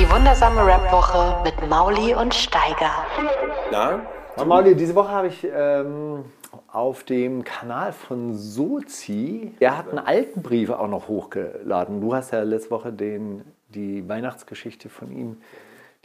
Die wundersame Rap-Woche mit Mauli und Steiger. Na? Na, Mauli, diese Woche habe ich ähm, auf dem Kanal von Sozi, der hat einen alten Brief auch noch hochgeladen. Du hast ja letzte Woche den, die Weihnachtsgeschichte von ihm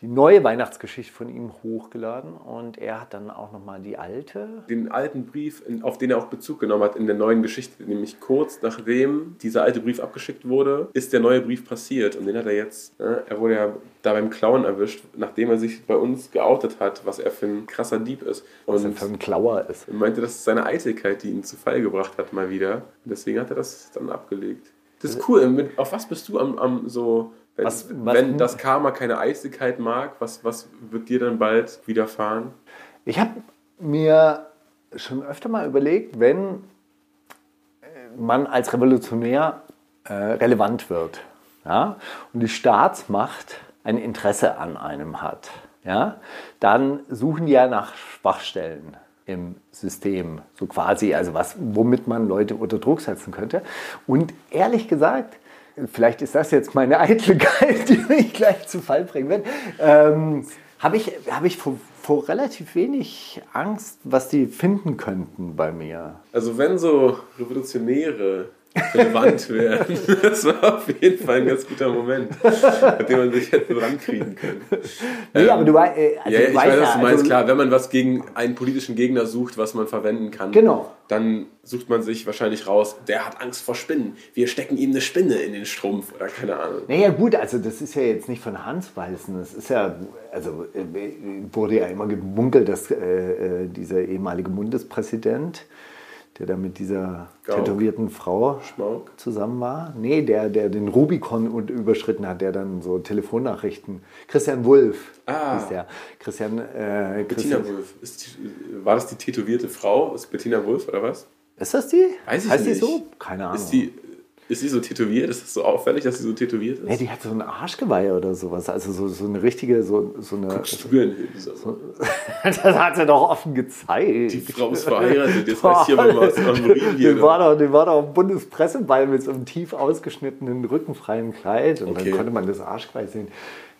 die neue Weihnachtsgeschichte von ihm hochgeladen und er hat dann auch nochmal die alte. Den alten Brief, auf den er auch Bezug genommen hat in der neuen Geschichte, nämlich kurz nachdem dieser alte Brief abgeschickt wurde, ist der neue Brief passiert und den hat er jetzt, ne, er wurde ja da beim Klauen erwischt, nachdem er sich bei uns geoutet hat, was er für ein krasser Dieb ist. Und was er für ein Klauer ist. Er meinte, das ist seine Eitelkeit, die ihn zu Fall gebracht hat mal wieder. Und deswegen hat er das dann abgelegt. Das ist cool. Auf was bist du am, am so wenn, was, was, wenn das Karma keine Eistigkeit mag, was, was wird dir dann bald widerfahren? Ich habe mir schon öfter mal überlegt, wenn man als Revolutionär äh, relevant wird ja, und die Staatsmacht ein Interesse an einem hat, ja, dann suchen die ja nach Schwachstellen im System, so quasi, also was, womit man Leute unter Druck setzen könnte. Und ehrlich gesagt, vielleicht ist das jetzt meine Eitelkeit, die mich gleich zu Fall bringen wird, ähm, habe ich, hab ich vor, vor relativ wenig Angst, was die finden könnten bei mir. Also wenn so Revolutionäre relevant werden. Das war auf jeden Fall ein ganz guter Moment, mit dem man sich hätte rankriegen können. Nee, ähm, aber du, äh, also ja, ich weiß, was du meinst. Also, klar, wenn man was gegen einen politischen Gegner sucht, was man verwenden kann, genau. dann sucht man sich wahrscheinlich raus, der hat Angst vor Spinnen. Wir stecken ihm eine Spinne in den Strumpf oder keine Ahnung. Naja, gut, also das ist ja jetzt nicht von Hans Weißen. Das ist ja, also äh, wurde ja immer gemunkelt, dass äh, äh dieser ehemalige Bundespräsident der da mit dieser Gauck. tätowierten Frau Schmauk. zusammen war. Nee, der, der den Rubikon überschritten hat, der dann so Telefonnachrichten. Christian Wulff ah. hieß der. Christian, äh, Bettina Christian, Wulff. Ist, war das die tätowierte Frau? Ist Bettina Wulff oder was? Ist das die? Weiß ich heißt nicht. die so? Keine Ahnung. Ist die, ist sie so tätowiert? Ist das so auffällig, dass sie so tätowiert ist? Nee, die hat so ein Arschgeweih oder sowas. Also so, so eine richtige, so, so eine. So, das hat sie doch offen gezeigt. Die Frau ist verheiratet, jetzt weiß ich aber was Ring Die war doch, die war doch am Bundespresseball mit so einem tief ausgeschnittenen, rückenfreien Kleid und okay. dann konnte man das Arschgeweih sehen.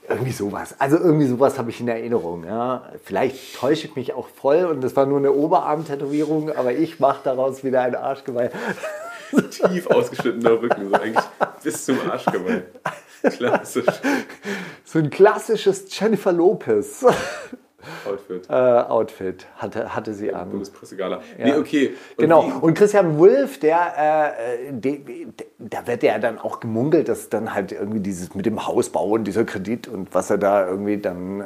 Irgendwie sowas. Also irgendwie sowas habe ich in Erinnerung. Ja. Vielleicht täusche ich mich auch voll und das war nur eine Oberarm-Tätowierung, aber ich mache daraus wieder ein Arschgeweih tief ausgeschnittener Rücken, so eigentlich bis zum Arschgeweih. Klassisch. So ein klassisches Jennifer Lopez. Outfit. Äh, Outfit hatte, hatte sie an. Bundespressegala. Ja. Nee, okay. Und genau. Wie? Und Christian Wulff, der, äh, de, de, da wird ja dann auch gemunkelt, dass dann halt irgendwie dieses mit dem Hausbau und dieser Kredit und was er da irgendwie dann äh,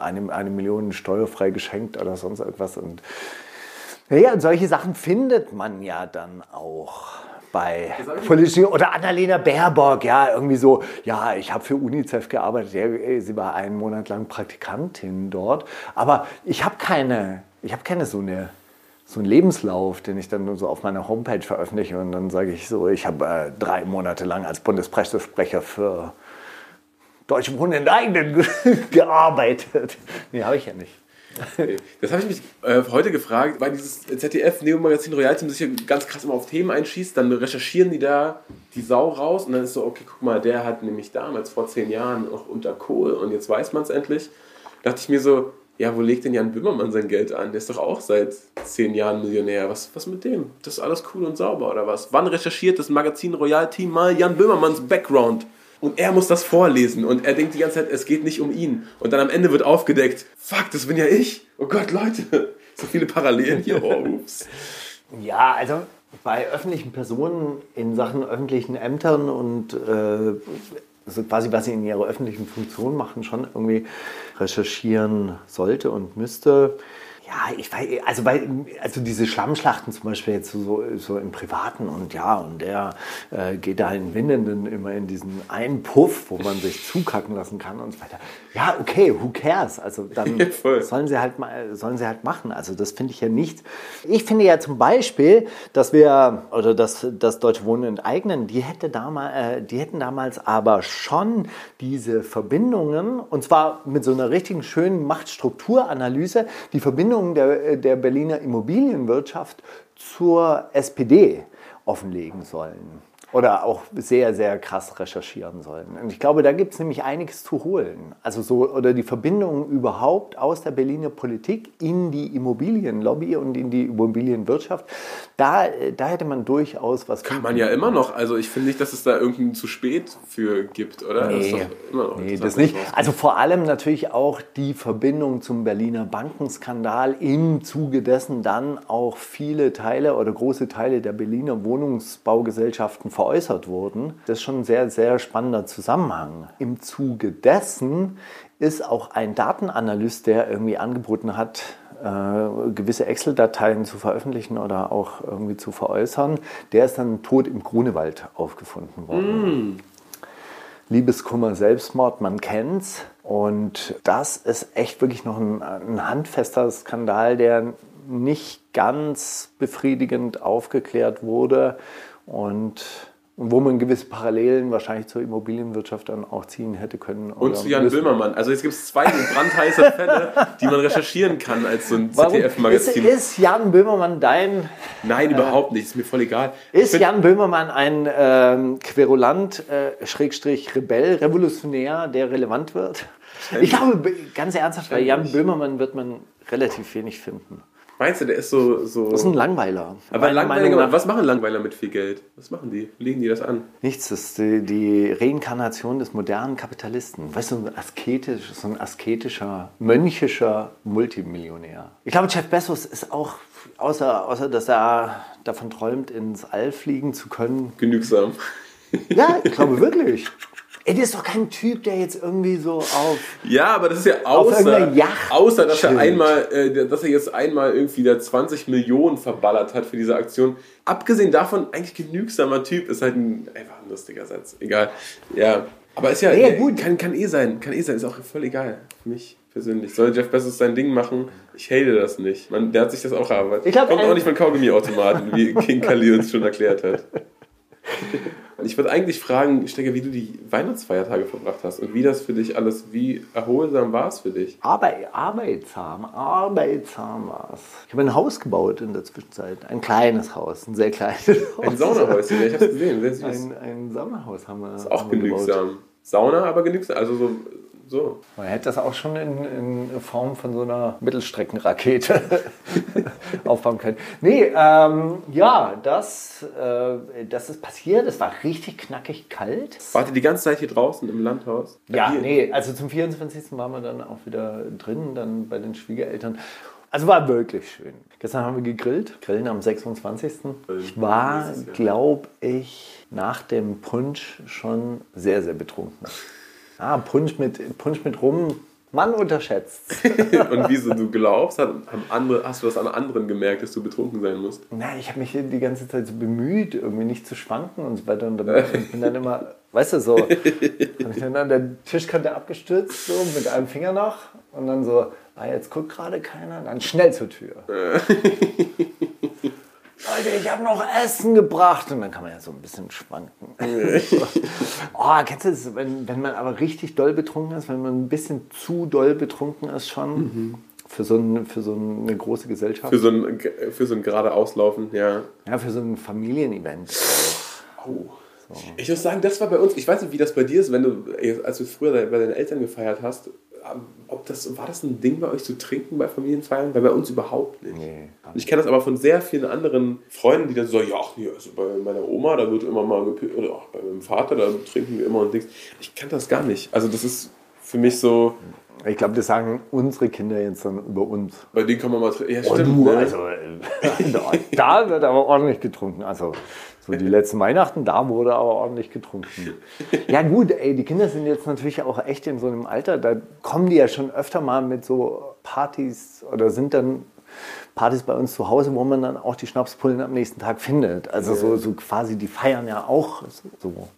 eine, eine Million steuerfrei geschenkt oder sonst irgendwas. Und ja, und solche Sachen findet man ja dann auch bei politischen oder Annalena Baerbock, ja, irgendwie so, ja, ich habe für UNICEF gearbeitet, ja, sie war einen Monat lang Praktikantin dort, aber ich habe keine, ich habe keine so eine so einen Lebenslauf, den ich dann so auf meiner Homepage veröffentliche und dann sage ich so, ich habe äh, drei Monate lang als Bundespressesprecher für Deutsche Wohnen in Leiden gearbeitet. Nee, habe ich ja nicht. Das habe ich mich äh, heute gefragt, weil dieses ZDF-Neo-Magazin Royalteam sich ja ganz krass immer auf Themen einschießt, dann recherchieren die da die Sau raus und dann ist so, okay, guck mal, der hat nämlich damals vor zehn Jahren noch unter Kohl und jetzt weiß man es endlich. Da dachte ich mir so, ja, wo legt denn Jan Böhmermann sein Geld an? Der ist doch auch seit zehn Jahren Millionär. Was, was mit dem? Das ist alles cool und sauber, oder was? Wann recherchiert das Magazin Royal Team mal Jan Böhmermanns Background? Und er muss das vorlesen und er denkt die ganze Zeit, es geht nicht um ihn. Und dann am Ende wird aufgedeckt, fuck, das bin ja ich. Oh Gott, Leute, so viele Parallelen hier. Oh, ups. Ja, also bei öffentlichen Personen in Sachen öffentlichen Ämtern und äh, so quasi, was sie in ihrer öffentlichen Funktion machen, schon irgendwie recherchieren sollte und müsste. Ja, ich weiß, also, weil, also diese Schlammschlachten zum Beispiel jetzt so, so im Privaten und ja, und der äh, geht da in Windenden immer in diesen einen Puff, wo man sich zukacken lassen kann und so weiter. Ja, okay, who cares? Also dann Ja, sollen sie halt mal, sollen sie halt machen. Also das finde ich ja nicht. Ich finde ja zum Beispiel, dass wir oder dass das Deutsche Wohnen enteignen, die hätte damals, äh, die hätten damals aber schon diese Verbindungen und zwar mit so einer richtigen schönen Machtstrukturanalyse die Verbindungen der, der Berliner Immobilienwirtschaft zur SPD offenlegen sollen. Oder auch sehr, sehr krass recherchieren sollen. Und ich glaube, da gibt es nämlich einiges zu holen. Also so, oder die Verbindungen überhaupt aus der Berliner Politik in die Immobilienlobby und in die Immobilienwirtschaft. Da, da hätte man durchaus was Kann man ja immer noch. Also ich finde nicht, dass es da irgendein zu spät für gibt, oder? Das ist Nee, doch immer noch nee das nicht. Also vor allem natürlich auch die Verbindung zum Berliner Bankenskandal, im Zuge dessen dann auch viele Teile oder große Teile der Berliner Wohnungsbaugesellschaften veräußert wurden. Das ist schon ein sehr, sehr spannender Zusammenhang. Im Zuge dessen ist auch ein Datenanalyst, der irgendwie angeboten hat, äh, gewisse Excel-Dateien zu veröffentlichen oder auch irgendwie zu veräußern, der ist dann tot im Grunewald aufgefunden worden. Liebeskummer, Selbstmord, man kennt's. Und das ist echt wirklich noch ein, ein handfester Skandal, der nicht ganz befriedigend aufgeklärt wurde und wo man gewisse Parallelen wahrscheinlich zur Immobilienwirtschaft dann auch ziehen hätte können. Und zu Jan müssen. Böhmermann. Also jetzt gibt es zwei brandheiße Fälle, die man recherchieren kann als so ein Warum ist, ZDF-Magazin. ist Jan Böhmermann dein Nein, überhaupt nicht. Ist mir voll egal. Ist find- Jan Böhmermann ein ähm, Querulant, äh, Schrägstrich Rebell, Revolutionär, der relevant wird? Ich glaube, ganz ernsthaft, bei Jan. Böhmermann wird man relativ wenig finden. Meinst du, der ist so. so Das ist ein Langweiler. aber Langweiler, was machen Langweiler mit viel Geld? Was machen die? Legen die das an? Nichts, das ist die, die Reinkarnation des modernen Kapitalisten. Weißt du, so ein, asketisch, so ein asketischer, mönchischer Multimillionär. Ich glaube, Jeff Bezos ist auch, außer, außer dass er davon träumt, ins All fliegen zu können, Genügsam. Ja, ich glaube wirklich. Ey, der ist doch kein Typ, der jetzt irgendwie so auf. Ja, aber das ist ja außer, außer dass er einmal, äh, dass er jetzt einmal irgendwie da 20 Millionen verballert hat für diese Aktion. Abgesehen davon, eigentlich genügsamer Typ, ist halt ein, einfach ein lustiger Satz. Egal. Ja. Aber ist ja, Ja, ja, gut. Kann, kann eh sein. Kann eh sein. Ist auch voll egal. Für mich persönlich. Soll Jeff Bezos sein Ding machen? Ich hate das nicht. Man, der hat sich das auch erarbeitet. Ich glaub, Kommt auch nicht von Kaugummiautomaten, wie King Khalil uns schon erklärt hat. Ich würde eigentlich fragen, Stecker, wie du die Weihnachtsfeiertage verbracht hast und wie das für dich alles, wie erholsam war es für dich? Arbeit, arbeitsam, arbeitsam war es. Ich habe ein Haus gebaut in der Zwischenzeit. Ein kleines Haus, ein sehr kleines Haus. Ein Saunahäuschen, ja, ich hab's gesehen, sehr süß. Ein, ein Saunahaus haben wir. ist auch wir gebaut. genügsam. Sauna, aber genügsam. Also so, so. Man hätte das auch schon in, in Form von so einer Mittelstreckenrakete aufbauen können. Nee, ähm, ja, das, äh, das ist passiert. Es war richtig knackig kalt. Wart ihr die ganze Zeit hier draußen im Landhaus? Ja, Hier? nee, also zum 24. waren wir dann auch wieder drin, dann bei den Schwiegereltern. Also war wirklich schön. Gestern haben wir gegrillt, grillen am 26. Ich war, glaube ich, nach dem Punsch schon sehr, sehr betrunken. Ah, Punsch mit, Punsch mit Rum, man unterschätzt. Und wieso du glaubst, hat, haben andere, hast du das an anderen gemerkt, dass du betrunken sein musst? Na, ich habe mich die ganze Zeit so bemüht, irgendwie nicht zu schwanken und so weiter. Und dann bin dann immer, weißt du, so, hab ich dann an der Tischkante abgestürzt, so mit einem Finger noch. Und dann so, ah, jetzt guckt gerade keiner. Dann schnell zur Tür. Leute, ich habe noch Essen gebracht. Und dann kann man ja so ein bisschen schwanken. oh, kennst du das, wenn, wenn man aber richtig doll betrunken ist, wenn man ein bisschen zu doll betrunken ist schon? Für, so ein, für so eine große Gesellschaft. Für so ein, für so ein gerade Auslaufen, ja. Ja, für so ein Familienevent. Oh. Ich muss sagen, das war bei uns, ich weiß nicht, wie das bei dir ist, wenn du, als du früher bei deinen Eltern gefeiert hast, ob das, war das ein Ding bei euch zu trinken bei Familienfeiern? Weil bei uns überhaupt nicht. Nee. Ich kenne das aber von sehr vielen anderen Freunden, die dann so, ja, nee, also bei meiner Oma, da wird immer mal gepillt, oder auch bei meinem Vater, da trinken wir immer und Dings. Ich kann das gar nicht. Also das ist für mich so, Ich glaube, das sagen unsere Kinder jetzt dann über uns. bei denen kann man mal trinken. Ja, Oh, stimmt. du, ne? also, äh, da, da wird aber ordentlich getrunken. Also, so die letzten Weihnachten, da wurde aber ordentlich getrunken. Ja, gut, ey, die Kinder sind jetzt natürlich auch echt in so einem Alter, da kommen die ja schon öfter mal mit so Partys oder sind dann Partys bei uns zu Hause, wo man dann auch die Schnapspullen am nächsten Tag findet. Also so, so quasi, die feiern ja auch so.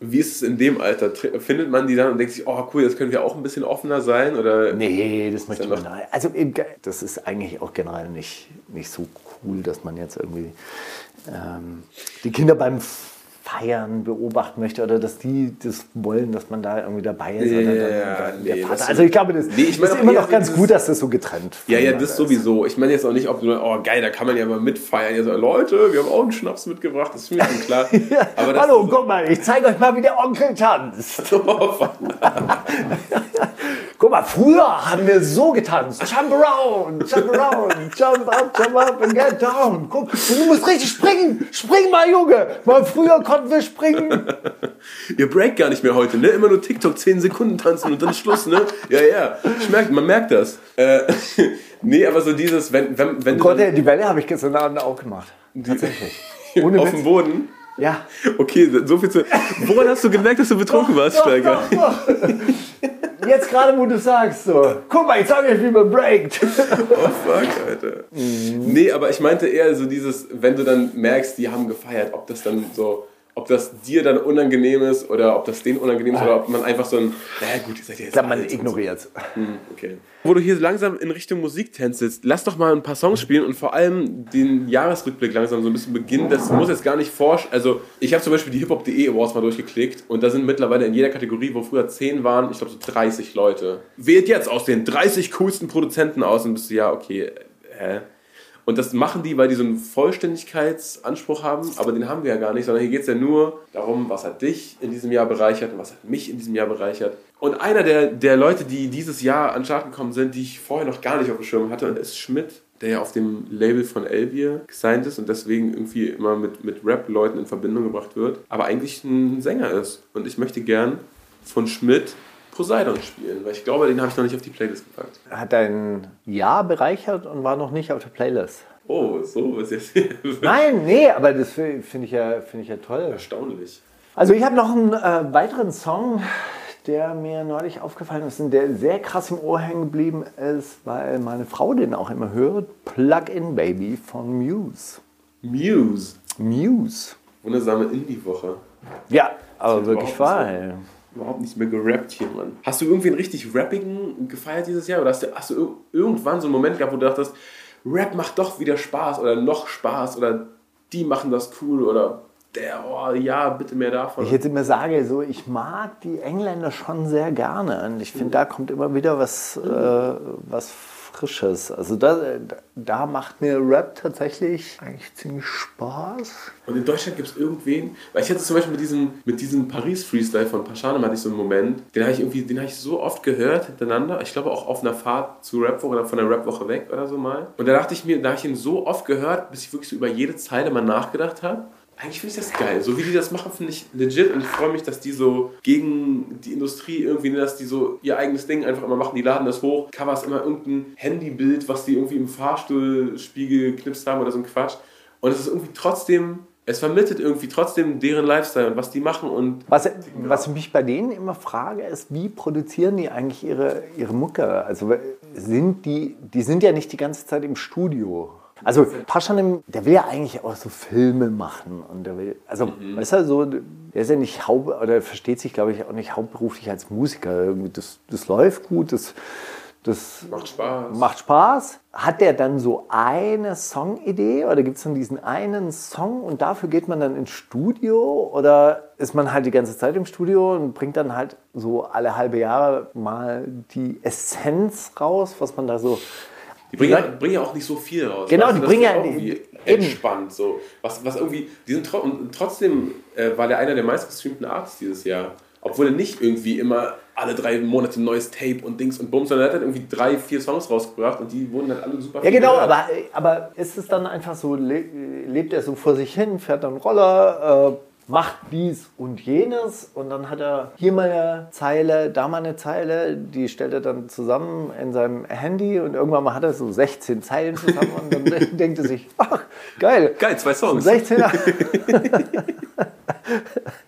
Wie ist es in dem Alter? Findet man die dann und denkt sich, oh cool, jetzt können wir auch ein bisschen offener sein? Oder Nee, das möchte man nicht. Also das ist eigentlich auch generell nicht, nicht so cool, dass man jetzt irgendwie ähm, die Kinder beim Feiern beobachten möchte oder dass die das wollen, dass man da irgendwie dabei ist. Ja, dann nee, also ich glaube, das Nee, ich meine ist immer noch ganz gut, dass das so getrennt Ja, ja, das sowieso. Ich meine jetzt auch nicht, ob du, oh geil, da kann man ja mal mitfeiern. Ja, so, Leute, wir haben auch einen Schnaps mitgebracht, das ist mir schon klar. ist. Ja, Hallo, guck mal, ich zeige euch mal, wie der Onkel tanzt. Guck mal, früher haben wir so getanzt. Jump around, jump around, jump up, jump up and get down. Guck, du musst richtig springen. Spring mal, Junge. Mal früher konnten wir springen. Ihr breakt gar nicht mehr heute, ne? Immer nur TikTok 10 Sekunden tanzen und dann Schluss, ne? Ja, ja. Ich merk, man merkt das. Äh, nee, aber so dieses, wenn, wenn, wenn Gott, du ey, die Welle habe ich gestern Abend auch gemacht. Tatsächlich. Ohne auf Witz. dem Boden. Ja. Okay, so viel zu. Woran hast du gemerkt, dass du betrunken warst, Steiger? Doch, doch, doch. Jetzt gerade, wo du sagst, so. Guck mal, ich sage euch, wie man breakt. Oh fuck, Alter. Nee, aber ich meinte eher so dieses, wenn du dann merkst, die haben gefeiert, ob das dann so, ob das dir dann unangenehm ist oder ob das denen unangenehm ist oder ob man einfach so ein, naja gut, ihr seid ja jetzt Ich glaube, man ignoriert so. Okay. Wo du hier langsam in Richtung Musik tänzelst, lass doch mal ein paar Songs spielen und vor allem den Jahresrückblick langsam so ein bisschen beginnen. Das muss jetzt gar nicht forsch. Also, ich habe zum Beispiel die hiphop.de Awards mal durchgeklickt und da sind mittlerweile in jeder Kategorie, wo früher 10 waren, ich glaube so 30 Leute. Wählt jetzt aus den 30 coolsten Produzenten aus und bist du, ja, okay, hä? Und das machen die, weil die so einen Vollständigkeitsanspruch haben, aber den haben wir ja gar nicht, sondern hier geht es ja nur darum, was hat dich in diesem Jahr bereichert und was hat mich in diesem Jahr bereichert. Und einer der, der Leute, die dieses Jahr an Start gekommen sind, die ich vorher noch gar nicht auf dem Schirm hatte, ist Schmidt, der ja auf dem Label von Elvier gesigned ist und deswegen irgendwie immer mit, mit Rap-Leuten in Verbindung gebracht wird, aber eigentlich ein Sänger ist. Und ich möchte gern von Schmidt Poseidon spielen, weil ich glaube, den habe ich noch nicht auf die Playlist gepackt. Hat dein Jahr bereichert und war noch nicht auf der Playlist. Oh, so ist jetzt Nein, nee, aber das finde ich, ja, find ich ja toll. erstaunlich. Also ich habe noch einen äh, weiteren Song, der mir neulich aufgefallen ist und der sehr krass im Ohr hängen geblieben ist, weil meine Frau den auch immer hört. Plug-in Baby von Muse. Muse. Muse. Wundersame Indie-Woche. Ja, aber wirklich wahr. Überhaupt nicht mehr gerappt hier, Mann. Hast du irgendwie einen richtig rappigen gefeiert dieses Jahr? Oder hast du, hast du ir- irgendwann so einen Moment gehabt, wo du dachtest, Rap macht doch wieder Spaß oder noch Spaß oder die machen das cool oder der, oh ja, bitte mehr davon. Ich jetzt immer sage, so, ich mag die Engländer schon sehr gerne und ich finde, da kommt immer wieder was, äh, was Frisches. Also da, da macht mir Rap tatsächlich eigentlich ziemlich Spaß. Und in Deutschland gibt es irgendwen, weil ich hatte zum Beispiel mit diesem, mit diesem Paris-Freestyle von Paschanem hatte ich so einen Moment, den habe ich irgendwie, den habe ich so oft gehört hintereinander. Ich glaube auch auf einer Fahrt zur Rapwoche oder von der Rapwoche weg oder so mal. Und da dachte ich mir, da habe ich ihn so oft gehört, bis ich wirklich so über jede Zeile mal nachgedacht habe. Eigentlich finde ich das geil. So wie die das machen, finde ich legit und ich freue mich, dass die so gegen die Industrie irgendwie, ne, dass die so ihr eigenes Ding einfach immer machen. Die laden das hoch, covers immer irgendein Handybild, was die irgendwie im Fahrstuhlspiegel geknipst haben oder so ein Quatsch. Und es ist irgendwie trotzdem, es vermittelt irgendwie trotzdem deren Lifestyle und was die machen und Was, was ich mich bei denen immer frage, ist, wie produzieren die eigentlich ihre, ihre Mucke? Also sind die, die sind ja nicht die ganze Zeit im Studio. Also Paschanim, der will ja eigentlich auch so Filme machen und der will, also Mhm. weißt du, so, der ist ja nicht haupt, oder versteht sich glaube ich auch nicht hauptberuflich als Musiker. Das, das läuft gut, das, das macht Spaß. macht Spaß. Hat der dann so eine Songidee oder gibt es dann diesen einen Song und dafür geht man dann ins Studio oder ist man halt die ganze Zeit im Studio und bringt dann halt so alle halbe Jahre mal die Essenz raus, was man da so. Die bringen ja, bringen ja auch nicht so viel raus. Genau, Weißt die du, das bringen ja- irgendwie entspannt. So. Was, was irgendwie, die sind tro und trotzdem äh, war der einer der meistgestreamten Artists dieses Jahr. Obwohl er nicht irgendwie immer alle drei Monate neues Tape und Dings und Bums, sondern er hat halt irgendwie drei, vier Songs rausgebracht und die wurden halt alle super Ja, genau, gehört. aber, aber ist es dann einfach so, le lebt er so vor sich hin, fährt dann Roller, äh, macht dies und jenes. Und dann hat er hier mal eine Zeile, da mal eine Zeile, die stellt er dann zusammen in seinem Handy. Und irgendwann mal hat er so 16 Zeilen zusammen. Und dann denkt er sich, ach, geil, Geil, zwei Songs. 16er.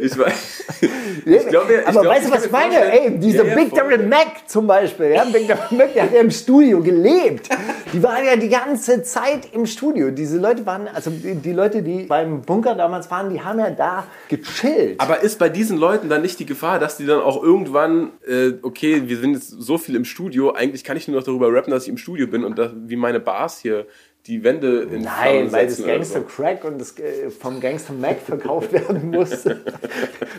Ich weiß. Ich glaub, ja- ich aber glaub, weißt du, was ich meine? Ey, dieser Ja, ja, Big. Darren Mac zum Beispiel, ja, Big Mac, der hat ja im Studio gelebt. Die waren ja die ganze Zeit im Studio. Diese Leute waren, also die, die Leute, die beim Bunker damals waren, die haben ja da gechillt. Aber ist bei diesen Leuten dann nicht die Gefahr, dass die dann auch irgendwann, äh, okay, wir sind jetzt so viel im Studio, eigentlich kann ich nur noch darüber rappen, dass ich im Studio bin und dass, wie meine Bars hier die Wände in Nein, weil das Gangster so. Crack und das äh, vom Gangster Mac verkauft werden musste.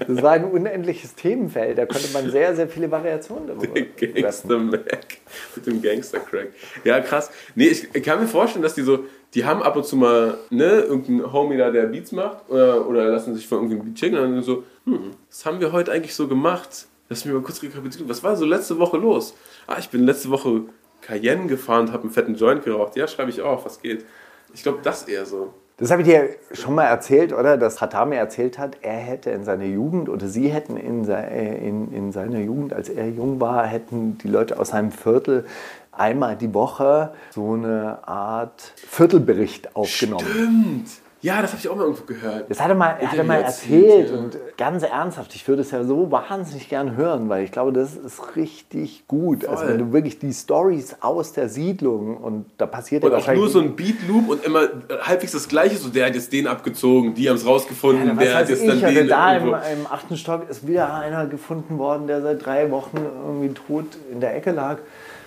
Das war ein unendliches Themenfeld. Da konnte man sehr, sehr viele Variationen darüber Gangster Mac mit dem Gangster Crack. Ja, krass. Nee, ich, ich kann mir vorstellen, dass die so, die haben ab und zu mal, ne, irgendeinen Homie da, der Beats macht, oder, oder lassen sich von irgendeinem Beat schicken und dann so, hm, was haben wir heute eigentlich so gemacht? Lass mich mal kurz rekapitulieren. Was war so letzte Woche los? Ah, ich bin letzte Woche Cayenne gefahren und habe einen fetten Joint geraucht. Ja, schreibe ich auch, was geht. Ich glaube, das eher so. Das habe ich dir schon mal erzählt, oder? Dass Hatame erzählt hat, er hätte in seiner Jugend oder sie hätten in, se- äh, in, in seiner Jugend, als er jung war, hätten die Leute aus seinem Viertel einmal die Woche so eine Art Viertelbericht aufgenommen. Stimmt. Ja, das habe ich auch mal irgendwo gehört. Das hat er mal, hat er mal erzählt und ganz ernsthaft, ich würde es ja so wahnsinnig gern hören, weil ich glaube, das ist richtig gut. Also Voll. wenn du wirklich die Stories aus der Siedlung und da passiert ja Und auch wahrscheinlich nur so ein Beat-Loop und immer halbwegs das Gleiche. So, der hat jetzt den abgezogen, die haben es rausgefunden, Ja, der hat jetzt ich, dann oder den. da im, im achten Stock ist wieder einer gefunden worden, der seit drei Wochen irgendwie tot in der Ecke lag.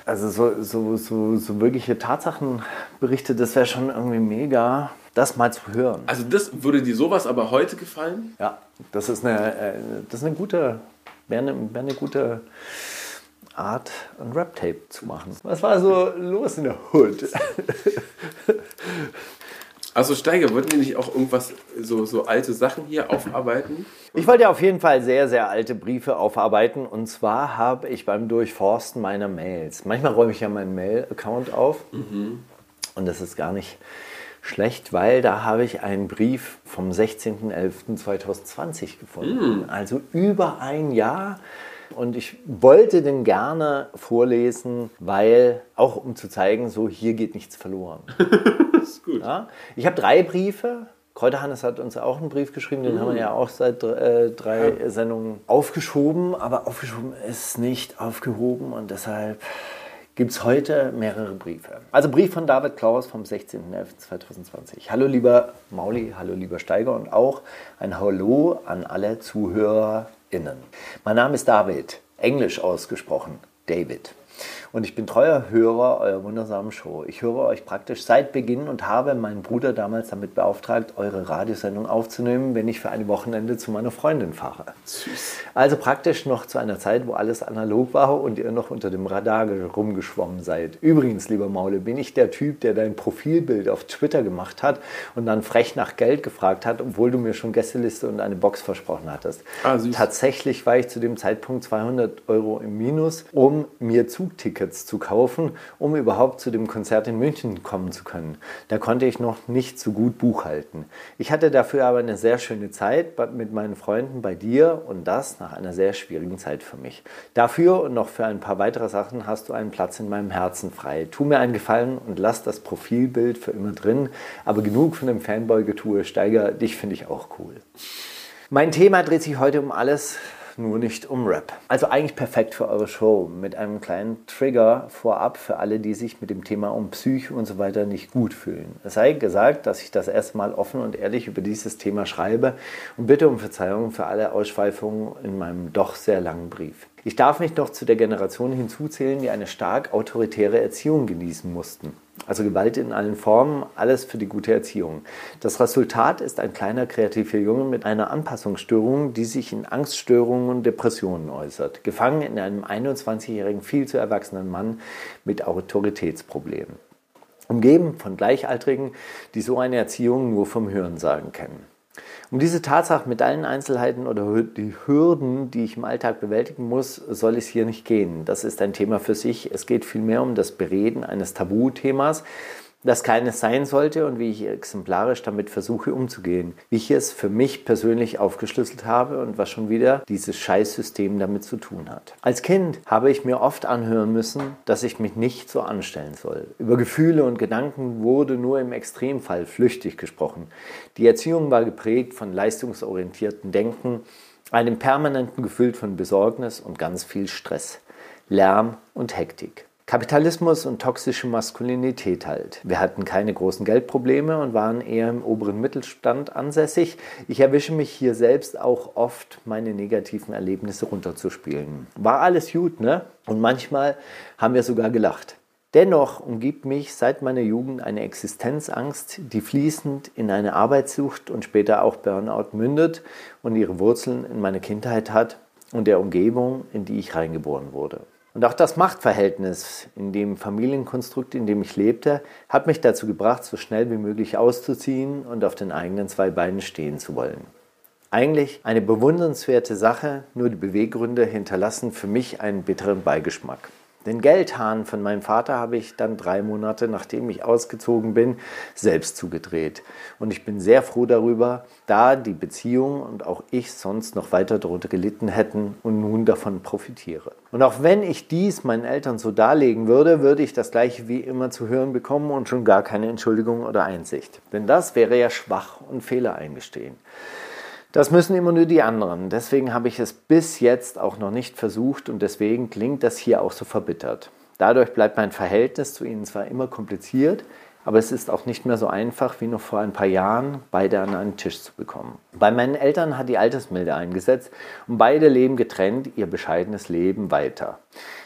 Also so, so, so, so wirkliche Tatsachenberichte, das wäre schon irgendwie mega, das mal zu hören. Also das würde dir sowas aber heute gefallen? Ja, das ist eine, äh, das ist eine gute, wäre eine, wäre eine gute Art, ein Rap-Tape zu machen. Was war so los in der Hood? Also Steiger, wollten wir nicht auch irgendwas, so, so alte Sachen hier aufarbeiten? Ich wollte ja auf jeden Fall sehr, sehr alte Briefe aufarbeiten. Und zwar habe ich beim Durchforsten meiner Mails, manchmal räume ich ja meinen Mail-Account auf. Und das ist gar nicht schlecht, weil da habe ich einen Brief vom 16.11.2020 gefunden. Also über ein Jahr. Und ich wollte den gerne vorlesen, weil, auch um zu zeigen, so hier geht nichts verloren. Das ist gut. Ja? Ich habe drei Briefe. Kräuterhannes hat uns auch einen Brief geschrieben, den haben wir ja auch seit äh, drei Sendungen aufgeschoben, aber aufgeschoben ist nicht aufgehoben und deshalb gibt es heute mehrere Briefe. Also Brief von David Klaus vom 16.11.2020. Hallo lieber Mauli, hallo lieber Steiger und auch ein Hallo an alle ZuhörerInnen. Mein Name ist David, englisch ausgesprochen, David. Und ich bin treuer Hörer eurer wundersamen Show. Ich höre euch praktisch seit Beginn und habe meinen Bruder damals damit beauftragt, eure Radiosendung aufzunehmen, wenn ich für ein Wochenende zu meiner Freundin fahre. Also praktisch noch zu einer Zeit, wo alles analog war und ihr noch unter dem Radar ge- rumgeschwommen seid. Übrigens, lieber Maule, bin ich der Typ, der dein Profilbild auf Twitter gemacht hat und dann frech nach Geld gefragt hat, obwohl du mir schon Gästeliste und eine Box versprochen hattest. Ah, süß. Tatsächlich war ich zu dem Zeitpunkt 200 Euro im Minus, um mir Zugtickets zu kaufen, um überhaupt zu dem Konzert in München kommen zu können. Da konnte ich noch nicht so gut buchhalten. Ich hatte dafür aber eine sehr schöne Zeit mit meinen Freunden bei dir und das nach einer sehr schwierigen Zeit für mich. Dafür und noch für ein paar weitere Sachen hast du einen Platz in meinem Herzen frei. Tu mir einen Gefallen und lass das Profilbild für immer drin, aber genug von dem Fanboy-Getue. Steiger, dich finde ich auch cool. Mein Thema dreht sich heute um alles, nur nicht um Rap. Also eigentlich perfekt für eure Show mit einem kleinen Trigger vorab für alle, die sich mit dem Thema um Psyche und so weiter nicht gut fühlen. Es sei gesagt, dass ich das erstmal offen und ehrlich über dieses Thema schreibe und bitte um Verzeihung für alle Ausschweifungen in meinem doch sehr langen Brief. Ich darf mich noch zu der Generation hinzuzählen, die eine stark autoritäre Erziehung genießen mussten. Also Gewalt in allen Formen, alles für die gute Erziehung. Das Resultat ist ein kleiner kreativer Junge mit einer Anpassungsstörung, die sich in Angststörungen und Depressionen äußert. Gefangen in einem 21-jährigen, viel zu erwachsenen Mann mit Autoritätsproblemen. Umgeben von Gleichaltrigen, die so eine Erziehung nur vom Hörensagen kennen. Um diese Tatsache mit allen Einzelheiten oder die Hürden, die ich im Alltag bewältigen muss, soll es hier nicht gehen. Das ist ein Thema für sich. Es geht vielmehr um das Bereden eines Tabuthemas, das keines sein sollte und wie ich exemplarisch damit versuche umzugehen. Wie ich es für mich persönlich aufgeschlüsselt habe und was schon wieder dieses Scheißsystem damit zu tun hat. Als Kind habe ich mir oft anhören müssen, dass ich mich nicht so anstellen soll. Über Gefühle und Gedanken wurde nur im Extremfall flüchtig gesprochen. Die Erziehung war geprägt von leistungsorientierten Denken, einem permanenten Gefühl von Besorgnis und ganz viel Stress, Lärm und Hektik. Kapitalismus und toxische Maskulinität halt. Wir hatten keine großen Geldprobleme und waren eher im oberen Mittelstand ansässig. Ich erwische mich hier selbst auch oft, meine negativen Erlebnisse runterzuspielen. War alles gut, ne? Und manchmal haben wir sogar gelacht. Dennoch umgibt mich seit meiner Jugend eine Existenzangst, die fließend in eine Arbeitssucht und später auch Burnout mündet und ihre Wurzeln in meiner Kindheit hat und der Umgebung, in die ich reingeboren wurde. Und auch das Machtverhältnis in dem Familienkonstrukt, in dem ich lebte, hat mich dazu gebracht, so schnell wie möglich auszuziehen und auf den eigenen zwei Beinen stehen zu wollen. Eigentlich eine bewundernswerte Sache, nur die Beweggründe hinterlassen für mich einen bitteren Beigeschmack. Den Geldhahn von meinem Vater habe ich dann drei Monate, nachdem ich ausgezogen bin, selbst zugedreht. Und ich bin sehr froh darüber, da die Beziehung und auch ich sonst noch weiter darunter gelitten hätten und nun davon profitiere. Und auch wenn ich dies meinen Eltern so darlegen würde, würde ich das gleiche wie immer zu hören bekommen und schon gar keine Entschuldigung oder Einsicht. Denn das wäre ja schwach und Fehler eingestehen. Das müssen immer nur die anderen. Deswegen habe ich es bis jetzt auch noch nicht versucht und deswegen klingt das hier auch so verbittert. Dadurch bleibt mein Verhältnis zu ihnen zwar immer kompliziert, aber es ist auch nicht mehr so einfach wie noch vor ein paar Jahren, beide an einen Tisch zu bekommen. Bei meinen Eltern hat die Altersmilde eingesetzt und beide leben getrennt ihr bescheidenes Leben weiter.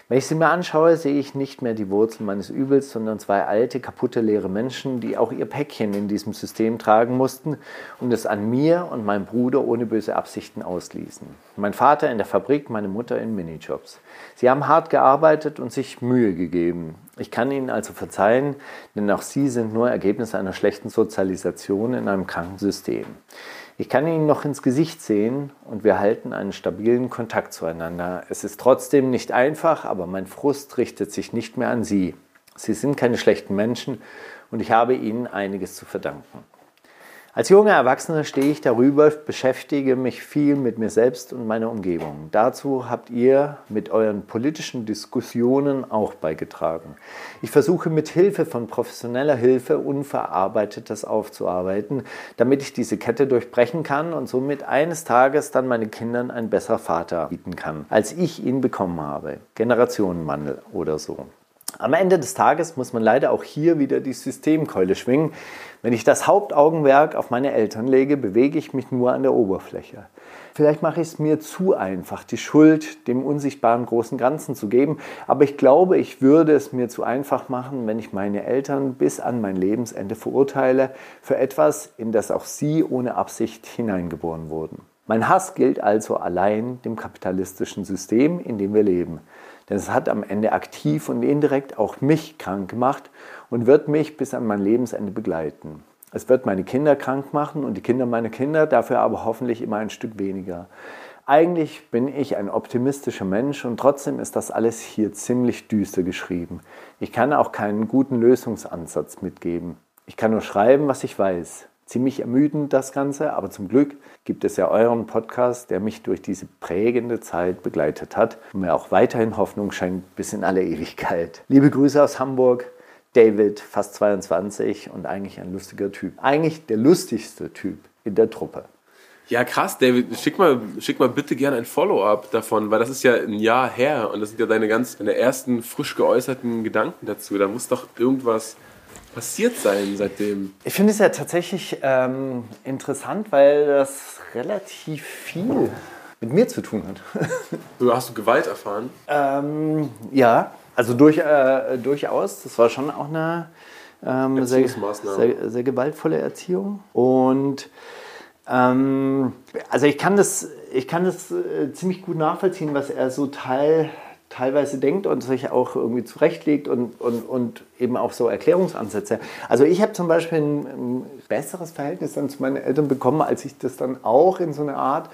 Wenn ich sie mir anschaue, sehe ich nicht mehr die Wurzel meines Übels, sondern zwei alte, kaputte, leere Menschen, die auch ihr Päckchen in diesem System tragen mussten und es an mir und meinem Bruder ohne böse Absichten ausließen. Mein Vater in der Fabrik, meine Mutter in Minijobs. Sie haben hart gearbeitet und sich Mühe gegeben. Ich kann ihnen also verzeihen, denn auch sie sind nur Ergebnis einer schlechten Sozialisation in einem kranken System. Ich kann ihn noch ins Gesicht sehen und wir halten einen stabilen Kontakt zueinander. Es ist trotzdem nicht einfach, aber mein Frust richtet sich nicht mehr an Sie. Sie sind keine schlechten Menschen und ich habe Ihnen einiges zu verdanken. Als junger Erwachsener stehe ich darüber, beschäftige mich viel mit mir selbst und meiner Umgebung. Dazu habt ihr mit euren politischen Diskussionen auch beigetragen. Ich versuche mit Hilfe von professioneller Hilfe Unverarbeitetes aufzuarbeiten, damit ich diese Kette durchbrechen kann und somit eines Tages dann meinen Kindern ein besserer Vater bieten kann, als ich ihn bekommen habe. Generationenwandel oder so. Am Ende des Tages muss man leider auch hier wieder die Systemkeule schwingen. Wenn ich das Hauptaugenmerk auf meine Eltern lege, bewege ich mich nur an der Oberfläche. Vielleicht mache ich es mir zu einfach, die Schuld dem unsichtbaren großen Ganzen zu geben, aber ich glaube, ich würde es mir zu einfach machen, wenn ich meine Eltern bis an mein Lebensende verurteile für etwas, in das auch sie ohne Absicht hineingeboren wurden. Mein Hass gilt also allein dem kapitalistischen System, in dem wir leben. Denn es hat am Ende aktiv und indirekt auch mich krank gemacht und wird mich bis an mein Lebensende begleiten. Es wird meine Kinder krank machen und die Kinder meiner Kinder, dafür aber hoffentlich immer ein Stück weniger. Eigentlich bin ich ein optimistischer Mensch und trotzdem ist das alles hier ziemlich düster geschrieben. Ich kann auch keinen guten Lösungsansatz mitgeben. Ich kann nur schreiben, was ich weiß ziemlich ermüdend, das Ganze. Aber zum Glück gibt es ja euren Podcast, der mich durch diese prägende Zeit begleitet hat und mir auch weiterhin Hoffnung schenkt bis in alle Ewigkeit. Liebe Grüße aus Hamburg. David, fast 22 und eigentlich ein lustiger Typ. Eigentlich der lustigste Typ in der Truppe. Ja, krass, David. Schick mal, schick mal bitte gerne ein Follow-up davon, weil das ist ja ein Jahr her und das sind ja deine ganz, deine ersten frisch geäußerten Gedanken dazu. Da muss doch irgendwas passiert sein seitdem? Ich finde es ja tatsächlich ähm, interessant, weil das relativ viel mit mir zu tun hat. Hast du Gewalt erfahren? Ähm, ja, also durch, äh, durchaus. Das war schon auch eine ähm, sehr, sehr, sehr, gewaltvolle Erziehung. Und ähm, also ich kann das, ich kann das äh, ziemlich gut nachvollziehen, was er so Teil teilweise denkt und sich auch irgendwie zurechtlegt und, und, und eben auch so Erklärungsansätze. Also ich habe zum Beispiel ein, ein, besseres Verhältnis dann zu meinen Eltern bekommen, als ich das dann auch in so eine Art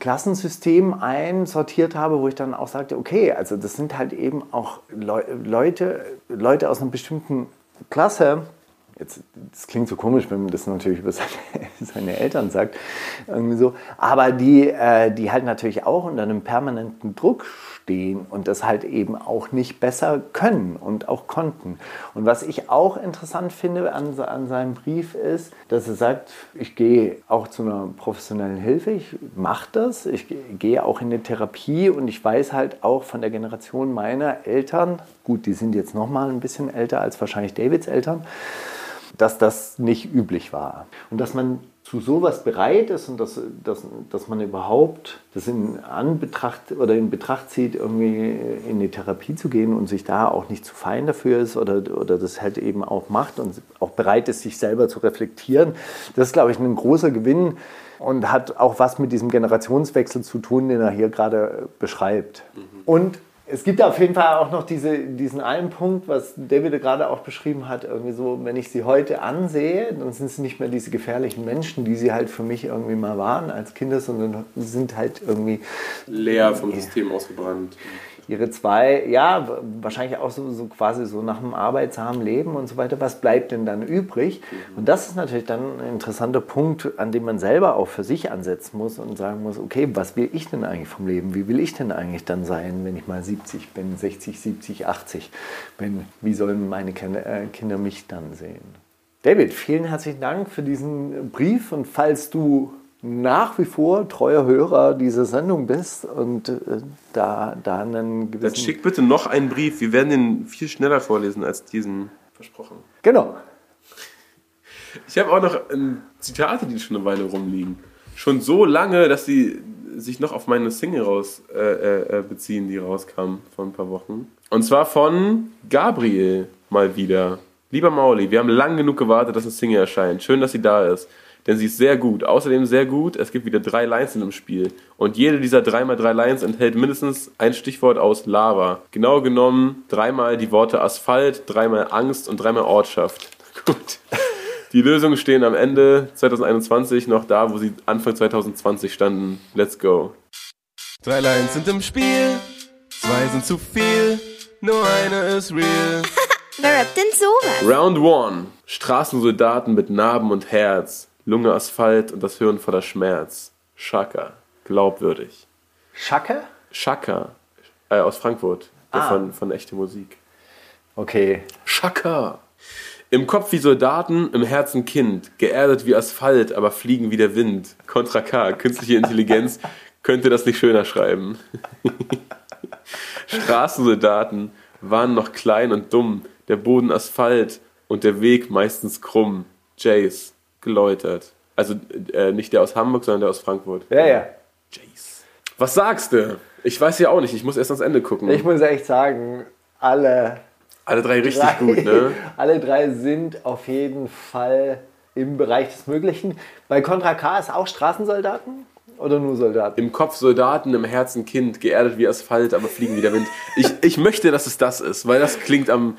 Klassensystem einsortiert habe, wo ich dann auch sagte, okay, also das sind halt eben auch Le Leute, Leute aus einer bestimmten Klasse, jetzt, das klingt so komisch, wenn man das natürlich über seine, seine Eltern sagt, irgendwie so, aber die, äh, die halt natürlich auch unter einem permanenten Druck stehen und das halt eben auch nicht besser können und auch konnten. Und was ich auch interessant finde an, an seinem Brief ist, dass er sagt, ich gehe auch zu einer professionellen Hilfe, ich mache das, ich gehe auch in eine Therapie und ich weiß halt auch von der Generation meiner Eltern, gut, die sind jetzt noch mal ein bisschen älter als wahrscheinlich Davids Eltern, dass das nicht üblich war. Und dass man zu sowas bereit ist und dass, dass, dass man überhaupt das in Anbetracht oder in Betracht zieht, irgendwie in die Therapie zu gehen und sich da auch nicht zu fein dafür ist oder, oder das halt eben auch macht und auch bereit ist, sich selber zu reflektieren, das ist, glaube ich, ein großer Gewinn und hat auch was mit diesem Generationswechsel zu tun, den er hier gerade beschreibt. Mhm. Und es gibt auf jeden Fall auch noch diese, diesen einen Punkt, was David gerade auch beschrieben hat, irgendwie so, wenn ich sie heute ansehe, dann sind sie nicht mehr diese gefährlichen Menschen, die sie halt für mich irgendwie mal waren als Kinder, sondern sind halt irgendwie leer vom System ausgebrannt ihre zwei, ja, wahrscheinlich auch so, so quasi so nach einem arbeitsamen Leben und so weiter, was bleibt denn dann übrig? Und das ist natürlich dann ein interessanter Punkt, an dem man selber auch für sich ansetzen muss und sagen muss, okay, was will ich denn eigentlich vom Leben? Wie will ich denn eigentlich dann sein, wenn ich mal 70 bin, 60, 70, 80 bin? Wie sollen meine äh, Kinder mich dann sehen? David, vielen herzlichen Dank für diesen Brief und falls du nach wie vor treuer Hörer dieser Sendung bist und äh, da, da einen gewissen... Dann schick bitte noch einen Brief. Wir werden den viel schneller vorlesen als diesen versprochen. Genau. Ich habe auch noch Zitate, die schon eine Weile rumliegen. Schon so lange, dass sie sich noch auf meine Single raus, äh, äh, äh, beziehen, die rauskam vor ein paar Wochen. Und zwar von Gabriel mal wieder. Lieber Mauli, wir haben lang genug gewartet, dass eine Single erscheint. Schön, dass sie da ist denn sie ist sehr gut. Außerdem sehr gut, es gibt wieder drei Lines in dem Spiel. Und jede dieser 3x3 Lines enthält mindestens ein Stichwort aus Lava. Genau genommen dreimal die Worte Asphalt, dreimal Angst und dreimal Ortschaft. Gut. Die Lösungen stehen am Ende 2021 noch da, wo sie Anfang 2020 standen. Let's go. Drei Lines sind im Spiel, zwei sind zu viel, nur eine ist real. Wer rappt denn sowas? Round 1. Straßensoldaten mit Narben und Herz. Lunge Asphalt und das Hirn voller Schmerz. Schaka. Glaubwürdig. Schacke? Schaka. Äh, aus Frankfurt. Ah. Von, von echte Musik. Okay. Schaka. Im Kopf wie Soldaten, im Herzen Kind. Geerdet wie Asphalt, aber fliegen wie der Wind. Contra K. Künstliche Intelligenz könnte das nicht schöner schreiben. Straßensoldaten waren noch klein und dumm. Der Boden Asphalt und der Weg meistens krumm. Jace geläutert. Also äh, nicht der aus Hamburg, sondern der aus Frankfurt. Ja, ja. Jace. Was sagst du? Ich weiß ja auch nicht, ich muss erst ans Ende gucken. Ich muss echt sagen, alle. Alle drei richtig drei, gut, ne? Alle drei sind auf jeden Fall im Bereich des Möglichen. Bei Contra K ist auch Straßensoldaten oder nur Soldaten? Im Kopf Soldaten, im Herzen Kind, geerdet wie Asphalt, aber fliegen wie der Wind. Ich, ich möchte, dass es das ist, weil das klingt am,